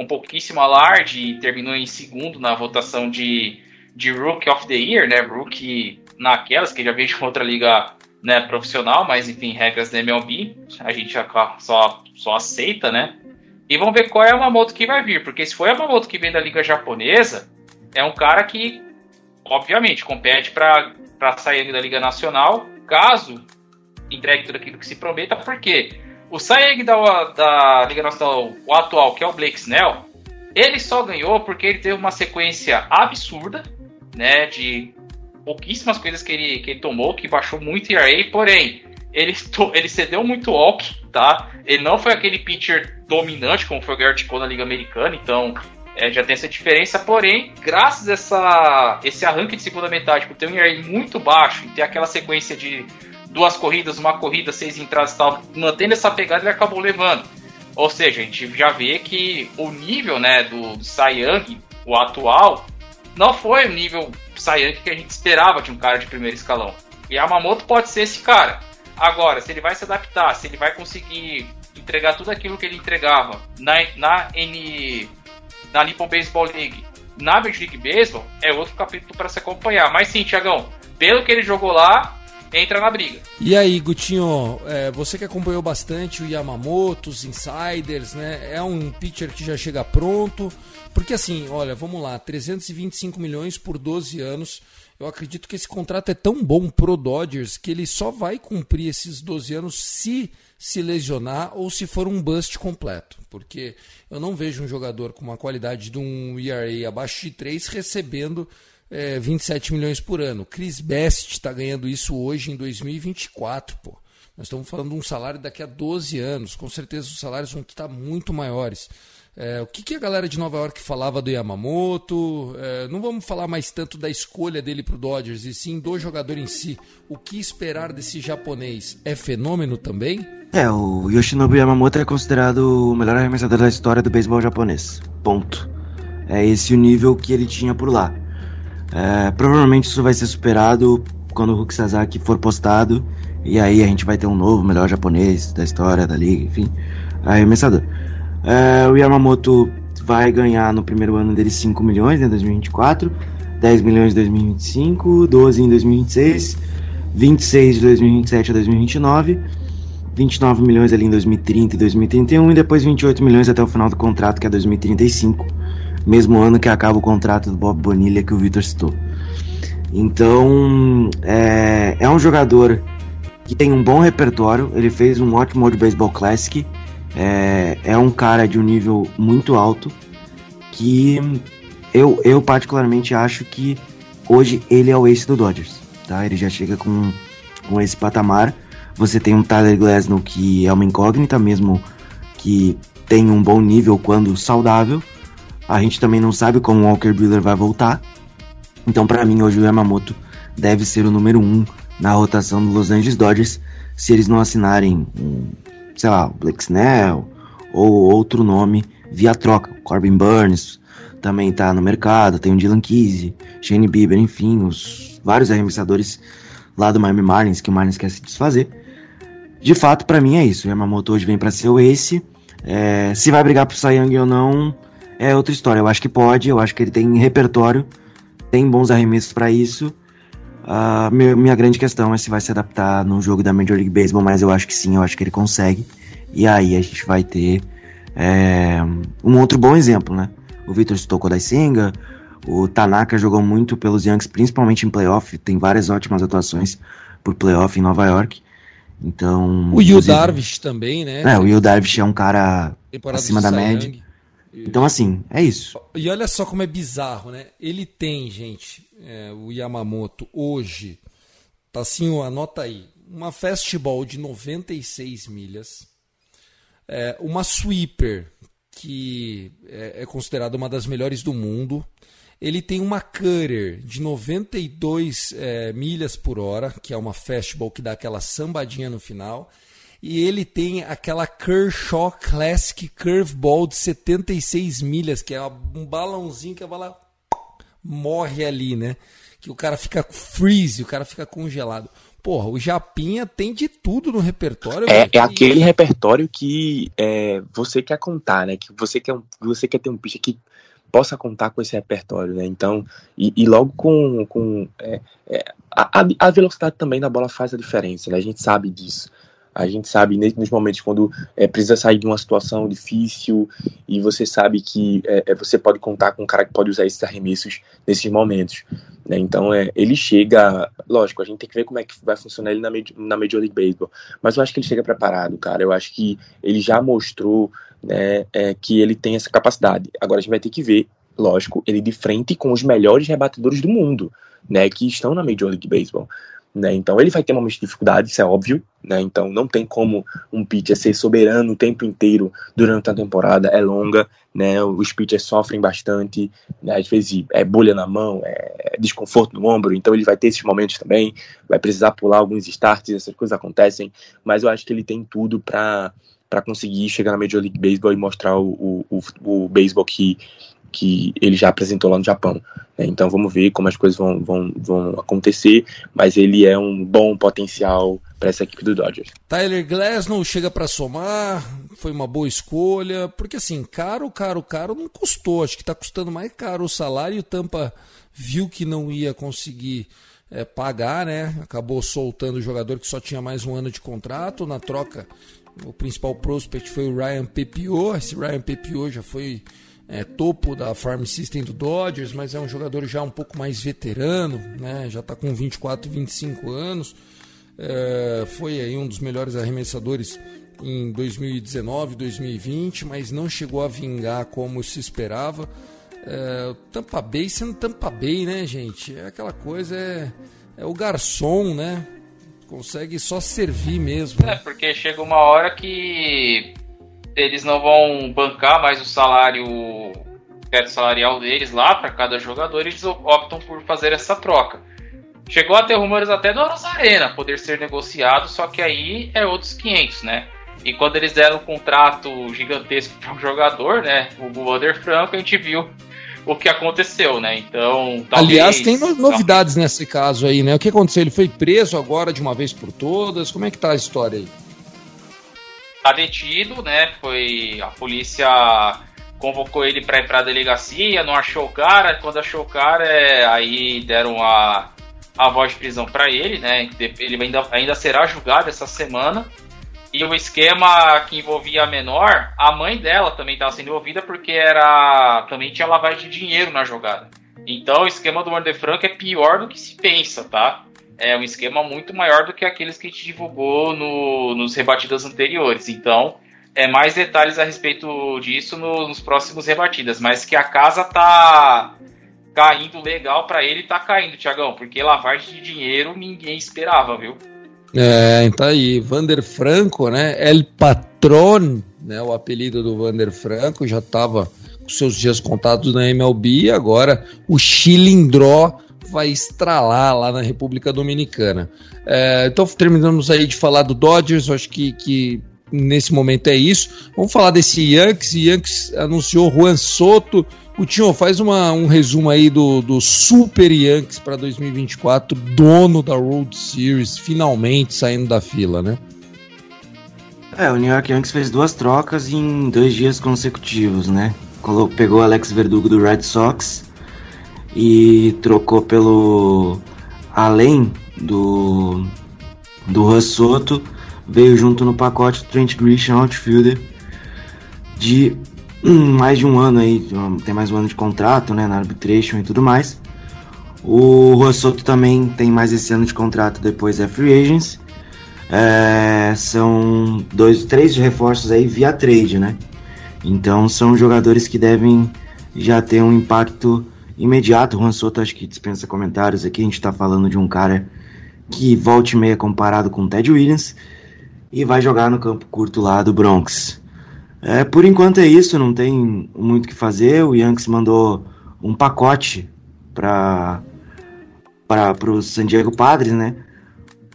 com pouquíssimo alarde e terminou em segundo na votação de, de Rookie of the Year, né? Rookie naquelas, que já veio de outra liga né, profissional, mas enfim, regras da MLB, a gente só, só aceita, né? E vamos ver qual é a Yamamoto que vai vir, porque se for a Yamamoto que vem da liga japonesa, é um cara que, obviamente, compete para sair da liga nacional, caso entregue tudo aquilo que se prometa, porque o Saeg da, da Liga Nacional, o atual, que é o Blake Snell, ele só ganhou porque ele teve uma sequência absurda, né, de pouquíssimas coisas que ele, que ele tomou, que baixou muito ERA, porém, ele, ele cedeu muito walk, tá? Ele não foi aquele pitcher dominante como foi o Garrett Cole na Liga Americana, então é, já tem essa diferença, porém, graças a essa, esse arranque de segunda metade, por ter um ERA muito baixo e ter aquela sequência de duas corridas, uma corrida, seis entradas e tal, mantendo essa pegada, ele acabou levando. Ou seja, a gente já vê que o nível né, do, do Young, o atual, não foi o nível Young que a gente esperava de um cara de primeiro escalão. O Yamamoto pode ser esse cara. Agora, se ele vai se adaptar, se ele vai conseguir entregar tudo aquilo que ele entregava na, na N na Nippon Baseball League, na Major League Baseball, é outro capítulo para se acompanhar. Mas sim, Tiagão, pelo que ele jogou lá, entra na briga. E aí, Gutinho, é, você que acompanhou bastante o Yamamoto, os insiders, né? É um pitcher que já chega pronto. Porque assim, olha, vamos lá, 325 milhões por 12 anos. Eu acredito que esse contrato é tão bom pro Dodgers que ele só vai cumprir esses 12 anos se se lesionar ou se for um bust completo. Porque eu não vejo um jogador com uma qualidade de um ERA abaixo de 3 recebendo é, 27 milhões por ano. Chris Best está ganhando isso hoje em 2024, pô. Nós estamos falando de um salário daqui a 12 anos. Com certeza os salários vão estar muito maiores. É, o que, que, a galera de Nova York falava do Yamamoto? É, não vamos falar mais tanto da escolha dele para o Dodgers, e sim do jogador em si. O que esperar desse japonês? É fenômeno também? É, o Yoshinobu Yamamoto é considerado o melhor arremessador da história do beisebol japonês. Ponto. É esse o nível que ele tinha por lá. É, provavelmente isso vai ser superado quando o Hulk Sasaki for postado. E aí a gente vai ter um novo melhor japonês da história da liga, enfim, arremessador. É, o Yamamoto vai ganhar no primeiro ano dele 5 milhões né, em 2024, 10 milhões em 2025, 12 em 2026, 26 de 2027 a 2029, 29 milhões ali em 2030 e 2031 e depois 28 milhões até o final do contrato que é 2035, mesmo ano que acaba o contrato do Bob Bonilha que o Victor citou. Então é, é um jogador que tem um bom repertório, ele fez um ótimo World Baseball Classic é, é um cara de um nível muito alto que eu, eu particularmente acho que hoje ele é o ace do Dodgers, tá? Ele já chega com, com esse patamar. Você tem um Tyler Glasnow que é uma incógnita, mesmo que tem um bom nível quando saudável. A gente também não sabe como o Walker Buehler vai voltar. Então, para mim, hoje o Yamamoto deve ser o número um na rotação do Los Angeles Dodgers se eles não assinarem sei lá, Blake Snell ou outro nome via troca. Corbin Burns também está no mercado, tem o Dylan Kise, Shane Bieber, enfim, os vários arremessadores lá do Miami Marlins que o Marlins quer se desfazer. De fato, para mim é isso. O Yamamoto hoje vem para ser o ace. É, se vai brigar pro Cy Young ou não é outra história. Eu acho que pode, eu acho que ele tem repertório, tem bons arremessos para isso. Uh, minha grande questão é se vai se adaptar no jogo da Major League Baseball, mas eu acho que sim, eu acho que ele consegue. E aí a gente vai ter é, um outro bom exemplo, né? O Victor citou Kodai Senga, o Tanaka jogou muito pelos Yankees, principalmente em playoff, tem várias ótimas atuações por playoff em Nova York. Então. O Yu Darvish também, né? É, o Yu Darvish é um cara acima da média. Então, assim, é isso. E olha só como é bizarro, né? Ele tem, gente, é, o Yamamoto hoje, tá assim, anota aí, uma fastball de 96 milhas, é, uma sweeper que é, é considerada uma das melhores do mundo. Ele tem uma cutter de 92 é, milhas por hora, que é uma fastball que dá aquela sambadinha no final. E ele tem aquela Kershaw Classic Curveball de 76 milhas, que é um balãozinho que a bala morre ali, né? Que o cara fica freeze, o cara fica congelado. Porra, o Japinha tem de tudo no repertório. É, é aquele repertório que é, você quer contar, né? Que você quer, você quer ter um pitcher que possa contar com esse repertório, né? Então, e, e logo com, com é, é, a, a, velocidade também da bola faz a diferença, né? A gente sabe disso. A gente sabe nos momentos quando é, precisa sair de uma situação difícil e você sabe que é, você pode contar com um cara que pode usar esses arremessos nesses momentos. Né? Então é, ele chega, lógico, a gente tem que ver como é que vai funcionar ele na, na Major League Baseball, mas eu acho que ele chega preparado, cara. Eu acho que ele já mostrou né, é, que ele tem essa capacidade. Agora a gente vai ter que ver, lógico, ele de frente com os melhores rebatedores do mundo, né, que estão na Major League Baseball. Né? Então ele vai ter momentos de dificuldade, isso é óbvio. Né? Então não tem como um pitcher ser soberano o tempo inteiro durante a temporada, é longa. Né? Os pitchers sofrem bastante, né? às vezes é bolha na mão, é desconforto no ombro, então ele vai ter esses momentos também. Vai precisar pular alguns starts, essas coisas acontecem, mas eu acho que ele tem tudo para para conseguir chegar na Major League Baseball e mostrar o, o, o, o beisebol que que ele já apresentou lá no Japão. Né? Então vamos ver como as coisas vão, vão, vão acontecer, mas ele é um bom potencial para essa equipe do Dodgers. Tyler Glasnow chega para somar, foi uma boa escolha, porque assim, caro, caro, caro não custou, acho que está custando mais caro o salário o Tampa viu que não ia conseguir é, pagar, né? Acabou soltando o jogador que só tinha mais um ano de contrato. Na troca, o principal prospect foi o Ryan Pepio. Esse Ryan Pepio já foi é, topo da Farm System do Dodgers, mas é um jogador já um pouco mais veterano, né? Já está com 24, 25 anos. É, foi aí um dos melhores arremessadores em 2019, 2020, mas não chegou a vingar como se esperava. É, Tampa Bay sendo Tampa Bay, né, gente? É aquela coisa, é, é o garçom, né? Consegue só servir mesmo. Né? É, porque chega uma hora que eles não vão bancar mais o salário, teto salarial deles lá para cada jogador, eles optam por fazer essa troca. Chegou a ter rumores até do Arena poder ser negociado, só que aí é outros 500, né? E quando eles deram um contrato gigantesco para um jogador, né, o Wander Franco, a gente viu o que aconteceu, né? Então, talvez, aliás, tem novidades nesse caso aí, né? O que aconteceu? Ele foi preso agora de uma vez por todas? Como é que tá a história aí? Tá detido, né? Foi a polícia convocou ele para ir para a delegacia, não achou o cara. Quando achou o cara, é, aí deram a, a voz de prisão para ele, né? Ele ainda, ainda será julgado essa semana. E o esquema que envolvia a menor, a mãe dela também estava sendo envolvida porque era também tinha lavagem de dinheiro na jogada. Então o esquema do Wander Franco é pior do que se pensa, tá? É um esquema muito maior do que aqueles que a gente divulgou no, nos rebatidas anteriores. Então, é mais detalhes a respeito disso no, nos próximos rebatidas. Mas que a casa tá caindo legal para ele, tá caindo, Tiagão. Porque lavagem de dinheiro ninguém esperava, viu? É, tá aí, Vander Franco, né? El Patron, né? O apelido do Vander Franco já estava com seus dias contados na MLB, agora o Chilindró vai estralar lá na República Dominicana. É, então terminamos aí de falar do Dodgers, acho que, que nesse momento é isso. Vamos falar desse Yankees. Yankees anunciou Juan Soto o Tinho, faz uma, um resumo aí do, do Super Yankees para 2024, dono da World Series, finalmente saindo da fila, né? É, o New York Yankees fez duas trocas em dois dias consecutivos, né? Pegou Alex Verdugo do Red Sox e trocou pelo além do do Russoto, veio junto no pacote Trent Grisham outfielder de mais de um ano aí, tem mais um ano de contrato, né, na arbitration e tudo mais. O Rossoto também tem mais esse ano de contrato, depois é free agents. É, são dois, três reforços aí via trade, né? Então são jogadores que devem já ter um impacto imediato. Juan Soto acho que dispensa comentários aqui. A gente tá falando de um cara que volta e meia comparado com o Ted Williams e vai jogar no campo curto lá do Bronx. É, por enquanto é isso, não tem muito o que fazer. O Yankees mandou um pacote para para os San Diego Padres, né?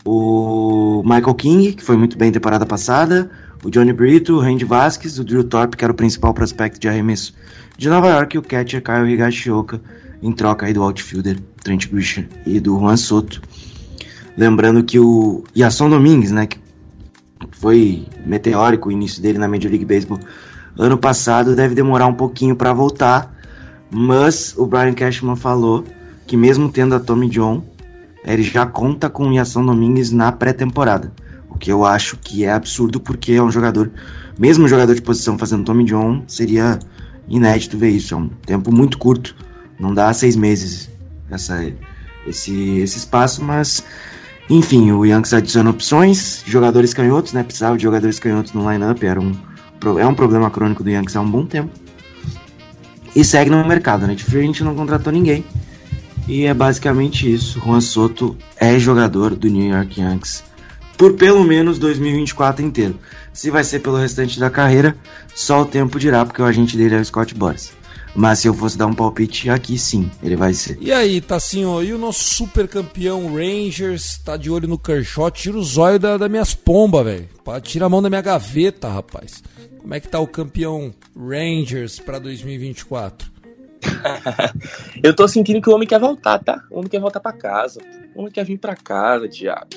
O Michael King, que foi muito bem temporada passada, o Johnny Brito, o Randy Vasquez, o Drew Thorpe, que era o principal prospecto de arremesso de Nova York, o catcher Kyle Higashioka, em troca aí do outfielder Trent Grisham e do Juan Soto. Lembrando que o Yasson Domingues, né, que foi meteórico o início dele na Major League Baseball ano passado, deve demorar um pouquinho para voltar, mas o Brian Cashman falou que mesmo tendo a Tommy John, ele já conta com o Yação Domingues na pré-temporada, o que eu acho que é absurdo porque é um jogador, mesmo um jogador de posição fazendo Tommy John, seria inédito ver isso, é um tempo muito curto, não dá seis meses essa, esse, esse espaço, mas enfim, o Yankees adiciona opções, jogadores canhotos, né? Precisava de jogadores canhotos no lineup, era um, é um problema crônico do Yankees há um bom tempo. E segue no mercado, né? De não contratou ninguém. E é basicamente isso. Juan Soto é jogador do New York Yankees por pelo menos 2024 inteiro. Se vai ser pelo restante da carreira, só o tempo dirá, porque o agente dele é o Scott Boris. Mas se eu fosse dar um palpite aqui, sim, ele vai ser. E aí, Tassinho, e o nosso super campeão Rangers tá de olho no Kershaw? Tira o zóio da, das minhas pombas, velho. Tira a mão da minha gaveta, rapaz. Como é que tá o campeão Rangers para 2024? eu tô sentindo que o homem quer voltar, tá? O homem quer voltar para casa. O homem quer vir para casa, Thiago.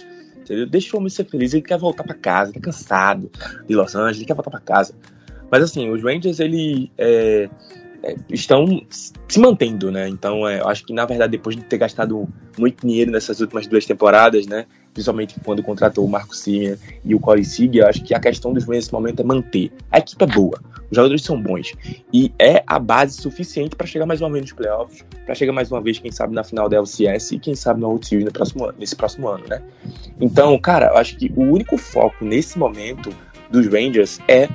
Entendeu? Deixa o homem ser feliz, ele quer voltar para casa, tá cansado de Los Angeles, ele quer voltar para casa. Mas assim, os Rangers, ele é, é, estão se mantendo, né? Então, é, eu acho que na verdade, depois de ter gastado muito dinheiro nessas últimas duas temporadas, né? Principalmente quando contratou o Marco Simeon e o Corey Seager, eu acho que a questão dos Rangers nesse momento é manter. A equipe é boa, os jogadores são bons e é a base suficiente para chegar mais uma vez nos playoffs, para chegar mais uma vez, quem sabe, na final da LCS e quem sabe no Series no próximo, nesse próximo ano, né? Então, cara, eu acho que o único foco nesse momento dos Rangers é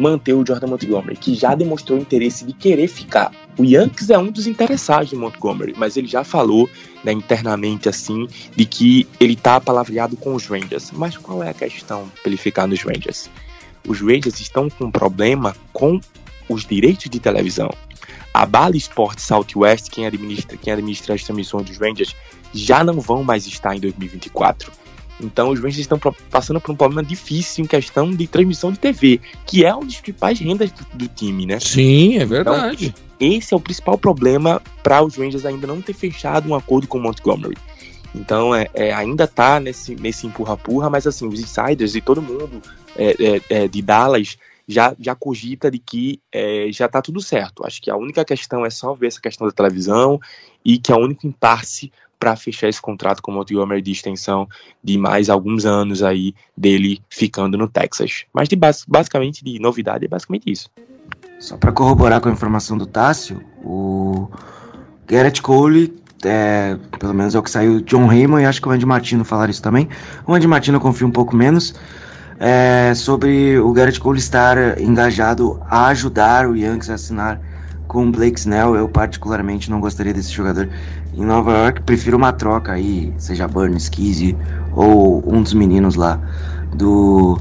manter o Jordan Montgomery, que já demonstrou interesse de querer ficar. O Yankees é um dos interessados em Montgomery, mas ele já falou né, internamente assim de que ele está palavreado com os Rangers. Mas qual é a questão para ele ficar nos Rangers? Os Rangers estão com um problema com os direitos de televisão. A Bally Sports Southwest, quem administra, quem administra as transmissões dos Rangers, já não vão mais estar em 2024. Então os Rangers estão passando por um problema difícil em questão de transmissão de TV, que é uma das principais rendas do, do time, né? Sim, é verdade. Então, esse é o principal problema para os Rangers ainda não ter fechado um acordo com o Montgomery. Então é, é, ainda tá nesse, nesse empurra-purra, mas assim, os insiders e todo mundo é, é, é de Dallas já, já cogita de que é, já tá tudo certo. Acho que a única questão é só ver essa questão da televisão e que é o único impasse para fechar esse contrato com o Montgomery de extensão de mais alguns anos aí dele ficando no Texas. Mas de basicamente de novidade é basicamente isso. Só para corroborar com a informação do Tássio, o Garrett Cole, é, pelo menos é o que saiu, John Raymond e acho que o Andy Martino falaram isso também. O Andy Martino eu confio um pouco menos. É, sobre o Garrett Cole estar engajado a ajudar o Yankees a assinar com o Blake Snell, eu particularmente não gostaria desse jogador em Nova York. Prefiro uma troca aí, seja Burns, Kizzy ou um dos meninos lá do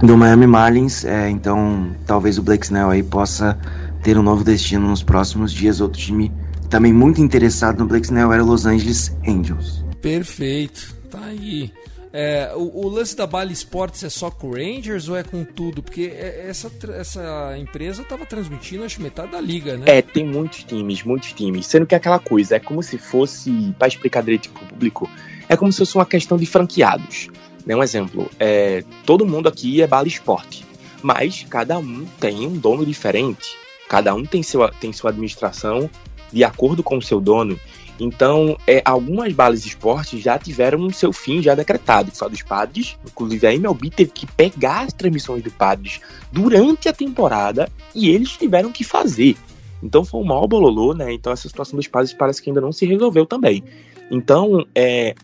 do Miami Marlins. É, então, talvez o Blake Snell aí possa ter um novo destino nos próximos dias. Outro time também muito interessado no Blake Snell era o Los Angeles Angels. Perfeito, tá aí. É, o, o, lance da Bally Sports é só com o Rangers ou é com tudo? Porque é, essa, essa empresa estava transmitindo acho metade da liga, né? É, tem muitos times, muitos times. Sendo que é aquela coisa, é como se fosse, para explicar direito para o público, é como se fosse uma questão de franqueados. Né? Um exemplo, é, todo mundo aqui é Bally Sport, mas cada um tem um dono diferente. Cada um tem, seu, tem sua administração de acordo com o seu dono. Então, é, algumas balas esportes já tiveram seu fim já decretado, só dos padres. Inclusive, a MLB teve que pegar as transmissões do padres durante a temporada e eles tiveram que fazer. Então, foi um mal bololô, né? Então, essa situação dos padres parece que ainda não se resolveu também. Então, é,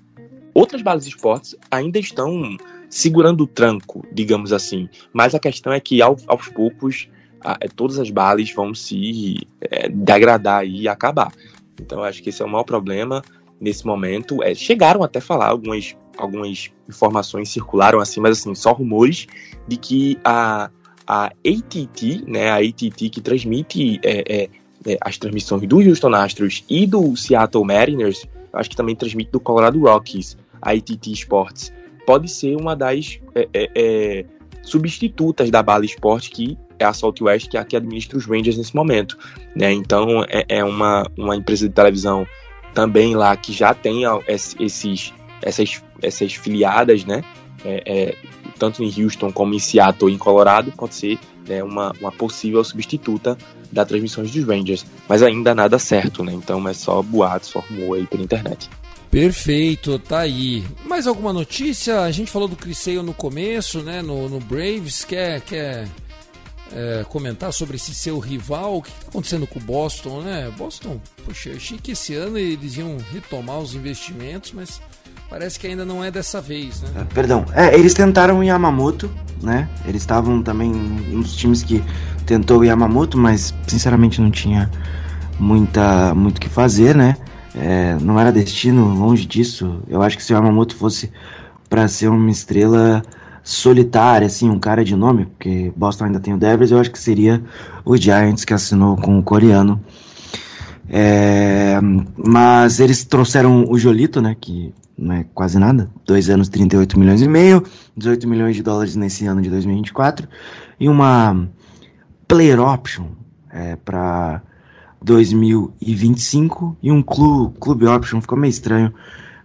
outras balas esportes ainda estão segurando o tranco, digamos assim. Mas a questão é que, ao, aos poucos, a, todas as balas vão se é, degradar e acabar. Então, acho que esse é o maior problema nesse momento. É, chegaram até falar algumas, algumas informações circularam assim, mas assim, só rumores de que a, a ATT, né, a ATT que transmite é, é, é, as transmissões do Houston Astros e do Seattle Mariners, acho que também transmite do Colorado Rockies, a ATT Sports, pode ser uma das é, é, substitutas da Bala Sport que é a Southwest que, é a que administra os Rangers nesse momento. Né? Então é, é uma, uma empresa de televisão também lá que já tem esses, essas, essas filiadas, né? É, é, tanto em Houston como em Seattle e em Colorado, pode ser né, uma, uma possível substituta da transmissões dos Rangers. Mas ainda nada certo, né? Então é só boato, só rumor aí pela internet. Perfeito, tá aí. Mais alguma notícia? A gente falou do Sale no começo, né? No, no Braves. Quer, quer é, comentar sobre esse seu rival. O que está acontecendo com o Boston, né? Boston, poxa, eu achei que esse ano eles iam retomar os investimentos, mas parece que ainda não é dessa vez, né? É, perdão, é, eles tentaram o Yamamoto, né? Eles estavam também um dos times que tentou o Yamamoto, mas sinceramente não tinha muita muito que fazer, né? É, não era destino, longe disso. Eu acho que se o Yamamoto fosse para ser uma estrela solitária, assim, um cara de nome, porque Boston ainda tem o Devers, eu acho que seria o Giants que assinou com o coreano. É, mas eles trouxeram o Jolito, né, que não é quase nada, dois anos, 38 milhões e meio, 18 milhões de dólares nesse ano de 2024, e uma player option é, para 2025 e um clube, clube option, ficou meio estranho.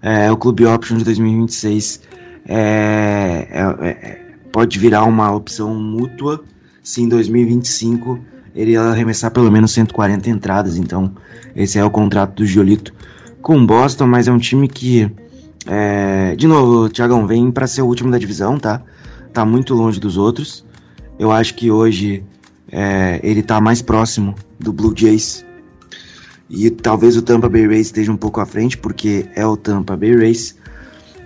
É, o clube option de 2026 é, é, é, pode virar uma opção mútua se em 2025 ele arremessar pelo menos 140 entradas. Então, esse é o contrato do Giolito com Boston, mas é um time que, é, de novo, Thiagão vem para ser o último da divisão, tá? Tá muito longe dos outros. Eu acho que hoje é, ele tá mais próximo do Blue Jays. E talvez o Tampa Bay Rays esteja um pouco à frente, porque é o Tampa Bay Rays.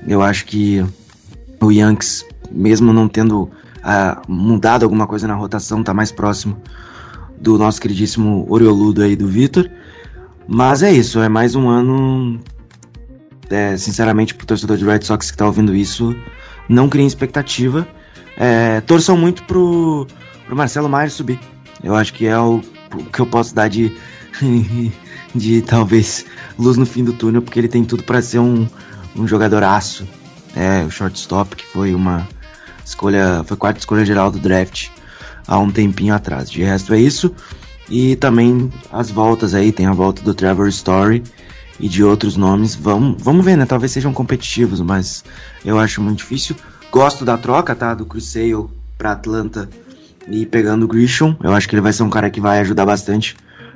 Eu acho que o Yankees, mesmo não tendo uh, mudado alguma coisa na rotação, tá mais próximo do nosso queridíssimo Orioludo aí do Vitor. Mas é isso, é mais um ano. É, sinceramente, pro torcedor de Red Sox que tá ouvindo isso, não criem expectativa. É, torçam muito pro, pro Marcelo Maia subir. Eu acho que é o, o que eu posso dar de, de talvez luz no fim do túnel, porque ele tem tudo para ser um, um jogador aço. É, o shortstop, que foi uma escolha, foi quarta escolha geral do draft há um tempinho atrás. De resto é isso. E também as voltas aí, tem a volta do Trevor Story e de outros nomes. Vamos, vamos ver, né? Talvez sejam competitivos, mas eu acho muito difícil. Gosto da troca, tá? Do Sale pra Atlanta e pegando o Grisham. Eu acho que ele vai ser um cara que vai ajudar bastante.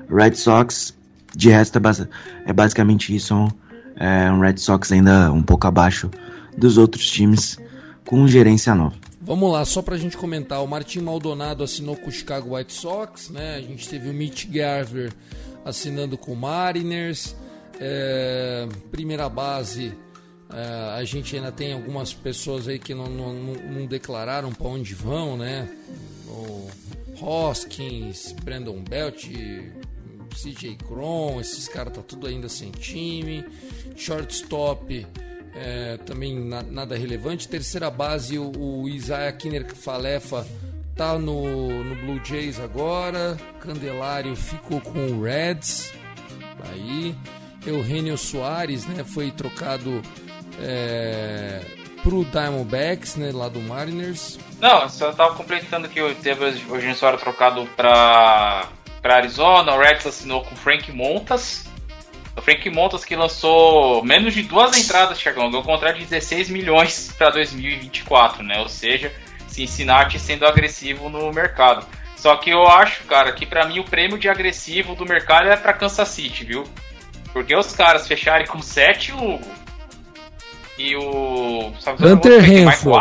Red Sox, de resto, é, bas é basicamente isso. É um Red Sox ainda um pouco abaixo dos outros times com gerência nova. Vamos lá, só para a gente comentar, o Martin Maldonado assinou com o Chicago White Sox, né? A gente teve o Mitch Garver assinando com o Mariners. É, primeira base, é, a gente ainda tem algumas pessoas aí que não, não, não declararam para onde vão, né? O Hoskins, Brandon Belt, CJ Cron, esses caras tá tudo ainda sem time. Shortstop, é, também na, nada relevante. Terceira base, o, o Isaiah Kinner Falefa tá no, no Blue Jays agora. Candelário ficou com o Reds. Aí. Eugenio Soares né, foi trocado é, pro Diamondbacks, né, lá do Mariners. Não, só tava completando que teve o Eugenio Soares trocado para Arizona, o Reds assinou com Frank Montas. O Frank Montas que lançou menos de duas entradas, Thiagão, ganhou um contrato de 16 milhões para 2024, né? Ou seja, Cincinnati sendo agressivo no mercado. Só que eu acho, cara, que para mim o prêmio de agressivo do mercado é para Kansas City, viu? Porque os caras fecharem com 7 Lugo e o. Sabe, Hunter Renfro.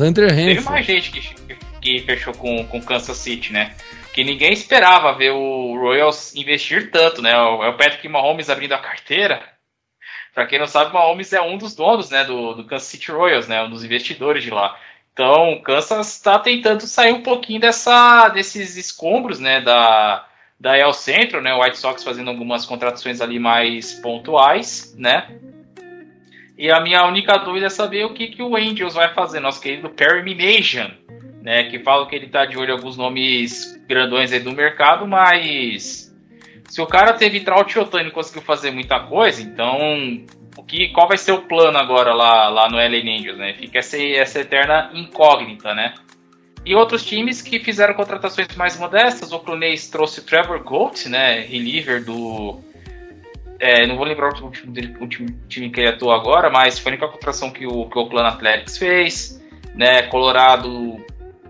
Hunter Renfro. Teve mais gente que, que fechou com, com Kansas City, né? Que ninguém esperava ver o Royals investir tanto, né? É o Patrick Mahomes abrindo a carteira. Para quem não sabe, Mahomes é um dos donos, né, do, do Kansas City Royals, né, um dos investidores de lá. Então, o Kansas está tentando sair um pouquinho dessa, desses escombros, né, da, da El Centro, né, o White Sox fazendo algumas contratações ali mais pontuais, né. E a minha única dúvida é saber o que, que o Angels vai fazer, nosso querido Perry Minasian, né, que fala que ele está de olho em alguns nomes grandões aí do mercado, mas se o cara teve Trout e Otani e conseguiu fazer muita coisa, então o que, qual vai ser o plano agora lá, lá no LA Angels, né? Fica essa, essa eterna incógnita, né? E outros times que fizeram contratações mais modestas, o Clunês trouxe Trevor Gold, né, reliever do... É, não vou lembrar o último, o último time que ele atuou agora, mas foi a única contratação que o, que o Oakland Athletics fez. Né, Colorado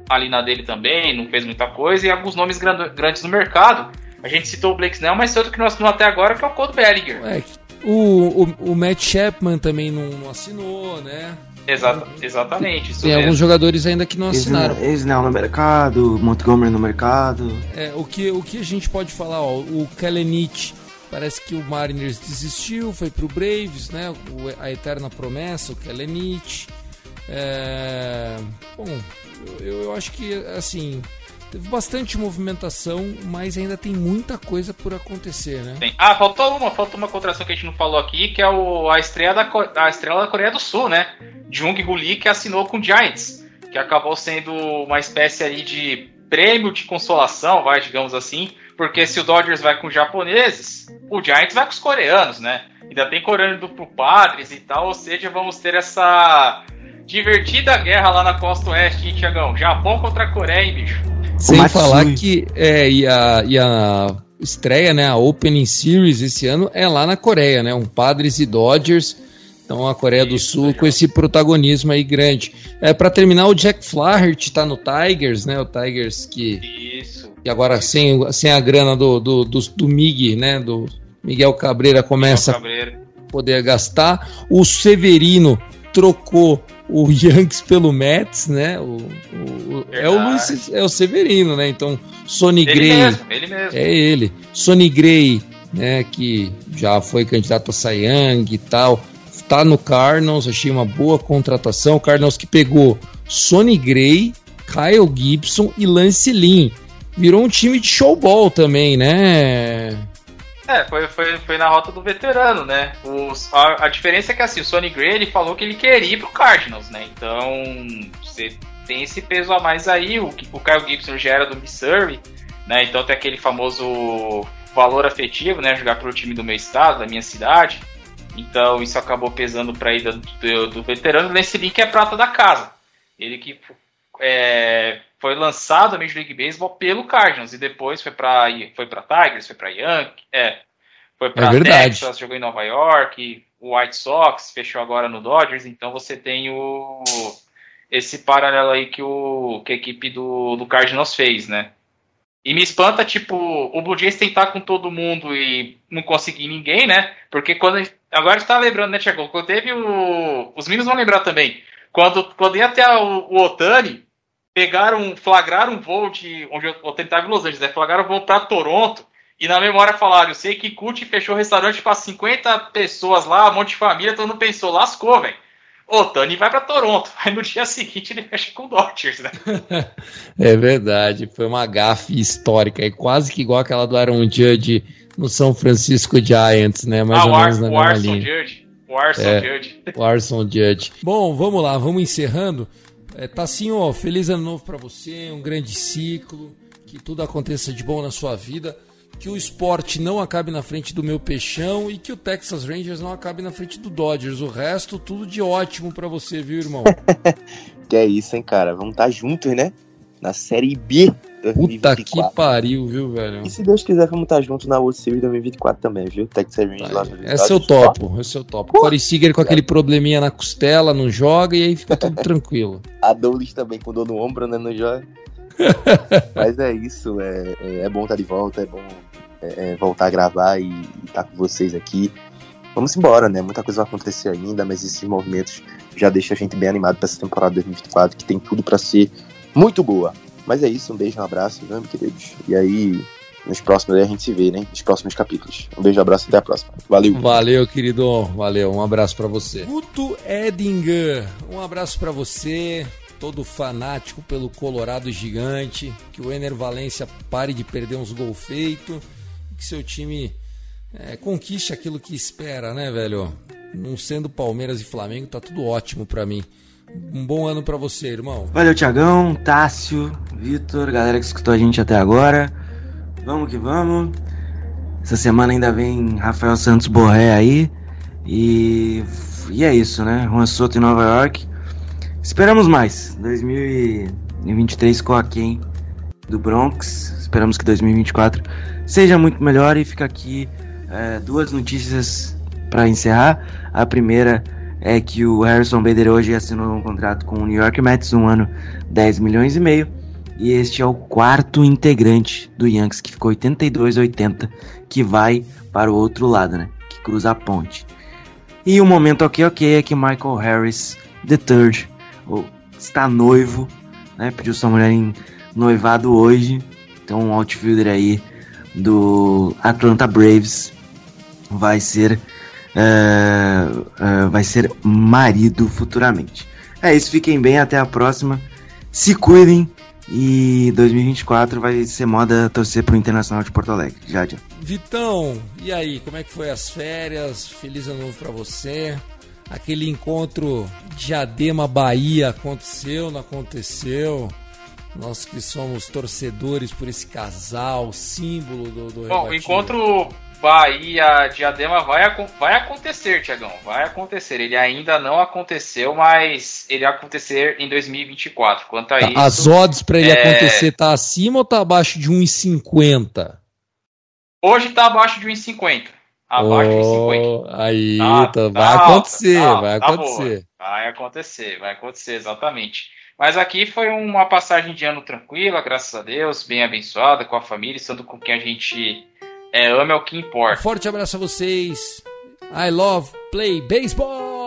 ali na dele também, não fez muita coisa, e alguns nomes grandes no mercado. A gente citou o Blake Snell, mas outro que não assinou até agora, que é o Cole Bellinger. É, o, o, o Matt Chapman também não, não assinou, né? Exata, exatamente. Tem mesmo. alguns jogadores ainda que não assinaram. Snell no mercado, Montgomery no mercado. É, o que, o que a gente pode falar, ó, o Kellenich parece que o Mariners desistiu, foi pro Braves, né? O, a eterna promessa, o Kellenich. É, bom, eu, eu acho que, assim, teve bastante movimentação, mas ainda tem muita coisa por acontecer, né? Tem. Ah, faltou uma, faltou uma contratação que a gente não falou aqui, que é o, a, estreia da, a estrela da Coreia do Sul, né? Jung Lee, que assinou com o Giants, que acabou sendo uma espécie ali de prêmio de consolação, vai, digamos assim, porque se o Dodgers vai com os japoneses, o Giants vai com os coreanos, né? Ainda tem coreano do pro Padres e tal, ou seja, vamos ter essa divertida guerra lá na costa oeste, hein, Tiagão? Japão contra a Coreia, hein, bicho? Sem falar que é, e, a, e a estreia, né, a Opening Series esse ano é lá na Coreia, né, um Padres e Dodgers. Então a Coreia Isso, do Sul com esse protagonismo aí grande. É para terminar o Jack Flaherty tá no Tigers, né? O Tigers que Isso. E agora sem, sem a grana do do, do, do Mig, né, do Miguel Cabreira começa Cabreira. a poder gastar. O Severino trocou o Yankees pelo Mets, né? O, o é o Luiz, é o Severino, né? Então, Sonny ele Gray. Mesmo, ele mesmo. É ele. Sonny Gray, né? Que já foi candidato a Cy Young e tal. Tá no Cardinals, achei uma boa contratação. O Cardinals que pegou Sonny Gray, Kyle Gibson e Lance Lynn. Virou um time de showball também, né? É, foi, foi, foi na rota do veterano, né? A, a, diferença é que assim, o Sonny Gray ele falou que ele queria ir pro Cardinals, né? Então, você tem esse peso a mais aí. O, o Kyle Gibson já era do Missouri, né? Então tem aquele famoso valor afetivo, né? Jogar pro time do meu estado, da minha cidade. Então isso acabou pesando para ida do, do, do veterano. Nesse link é prata da casa. Ele que é, foi lançado a Major League Baseball pelo Cardinals e depois foi para foi para Tigers, foi para Yankees, é, foi para é Texas, jogou em Nova York, o White Sox fechou agora no Dodgers, então você tem o esse paralelo aí que o que a equipe do, do Cardinals fez, né? E me espanta, tipo, o Blue Jays tentar com todo mundo e não conseguir ninguém, né? Porque quando. Agora está lembrando, né, Tiago? Quando teve o. Os meninos vão lembrar também. Quando, quando ia até o, o Otani, pegaram, flagraram um voo de. Onde eu tentava em Los Angeles, né? Flagraram um voo para Toronto. E na memória falaram, eu sei que Cut fechou restaurante para 50 pessoas lá, um monte de família, todo mundo pensou, lascou, velho. O Tani vai para Toronto. Aí no dia seguinte ele fecha com o Dodgers, né? é verdade, foi uma gafe histórica, e quase que igual aquela do Aaron Judge no São Francisco Giants, né? Mais ah, ou menos na o mesma Arson linha. Judge. O Arson é, Judge. O Arson Judge. Bom, vamos lá, vamos encerrando. É, Tassinho, ó, feliz ano novo para você, um grande ciclo, que tudo aconteça de bom na sua vida, que o esporte não acabe na frente do meu peixão e que o Texas Rangers não acabe na frente do Dodgers. O resto, tudo de ótimo para você, viu, irmão? que é isso, hein, cara? Vamos estar tá juntos, né? Na Série B 2024. Puta que pariu, viu, velho? E se Deus quiser, vamos estar juntos na World Series 2024 também, viu? Texas Rangers lá no Esse é o topo, esse é o topo. Corey Seager com aquele probleminha na costela, não joga e aí fica tudo tranquilo. A Douglas também com dor no ombro, né? Não joga. Mas é isso, é, é, é bom estar de volta, é bom é, é voltar a gravar e, estar com vocês aqui. Vamos embora, né? Muita coisa vai acontecer ainda, mas esses movimentos já deixam a gente bem animado para essa temporada 2024, que tem tudo para ser muito boa. Mas é isso, um beijo, um abraço, né, queridos? E aí, nos próximos a gente se vê, né? Nos próximos capítulos. Um beijo, um abraço e até a próxima. Valeu. Valeu, querido. Valeu. Um abraço para você. Guto Edinger, um abraço para você. Todo fanático pelo Colorado gigante. Que o Ener Valência pare de perder uns gol feito. Que seu time é, conquiste aquilo que espera, né, velho? Não sendo Palmeiras e Flamengo, tá tudo ótimo para mim. Um bom ano para você, irmão. Valeu, Tiagão, Tássio, Vitor, galera que escutou a gente até agora. Vamos que vamos. Essa semana ainda vem Rafael Santos Borré aí. E, e é isso, né? Juan Soto em Nova York. Esperamos mais. 2023 com a quem do Bronx. Esperamos que 2024 seja muito melhor. E fica aqui é, duas notícias para encerrar. A primeira é que o Harrison Bader hoje assinou um contrato com o New York Mets, um ano 10 milhões e meio. E este é o quarto integrante do Yankees, que ficou 82-80, que vai para o outro lado, né? Que cruza a ponte. E o momento ok, ok é que Michael Harris, the third, está noivo, né? Pediu sua mulher em noivado hoje. Então, um outfielder aí do Atlanta Braves vai ser uh, uh, vai ser marido futuramente. É isso, fiquem bem, até a próxima. Se cuidem e 2024 vai ser moda torcer pro Internacional de Porto Alegre. Já, já. Vitão, e aí, como é que foi as férias? Feliz ano novo pra você. Aquele encontro Diadema Bahia aconteceu, não aconteceu? Nós que somos torcedores por esse casal, símbolo do, do Bom, o encontro Bahia Diadema vai, vai acontecer, Tiagão. Vai acontecer. Ele ainda não aconteceu, mas ele vai acontecer em 2024. Quanto a isso. As odds para ele é... acontecer tá acima ou tá abaixo de 1,50? Hoje tá abaixo de 1,50. Abaixo de 1,50. Oh, aí, Tá- tá- tá vai alta, acontecer, tá alta, vai tá acontecer. Vai acontecer, vai acontecer, exatamente. Mas aqui foi uma passagem de ano tranquila, graças a Deus, bem abençoada, com a família, estando com quem a gente é, é o que Um importa. forte abraço a vocês. I love play baseball.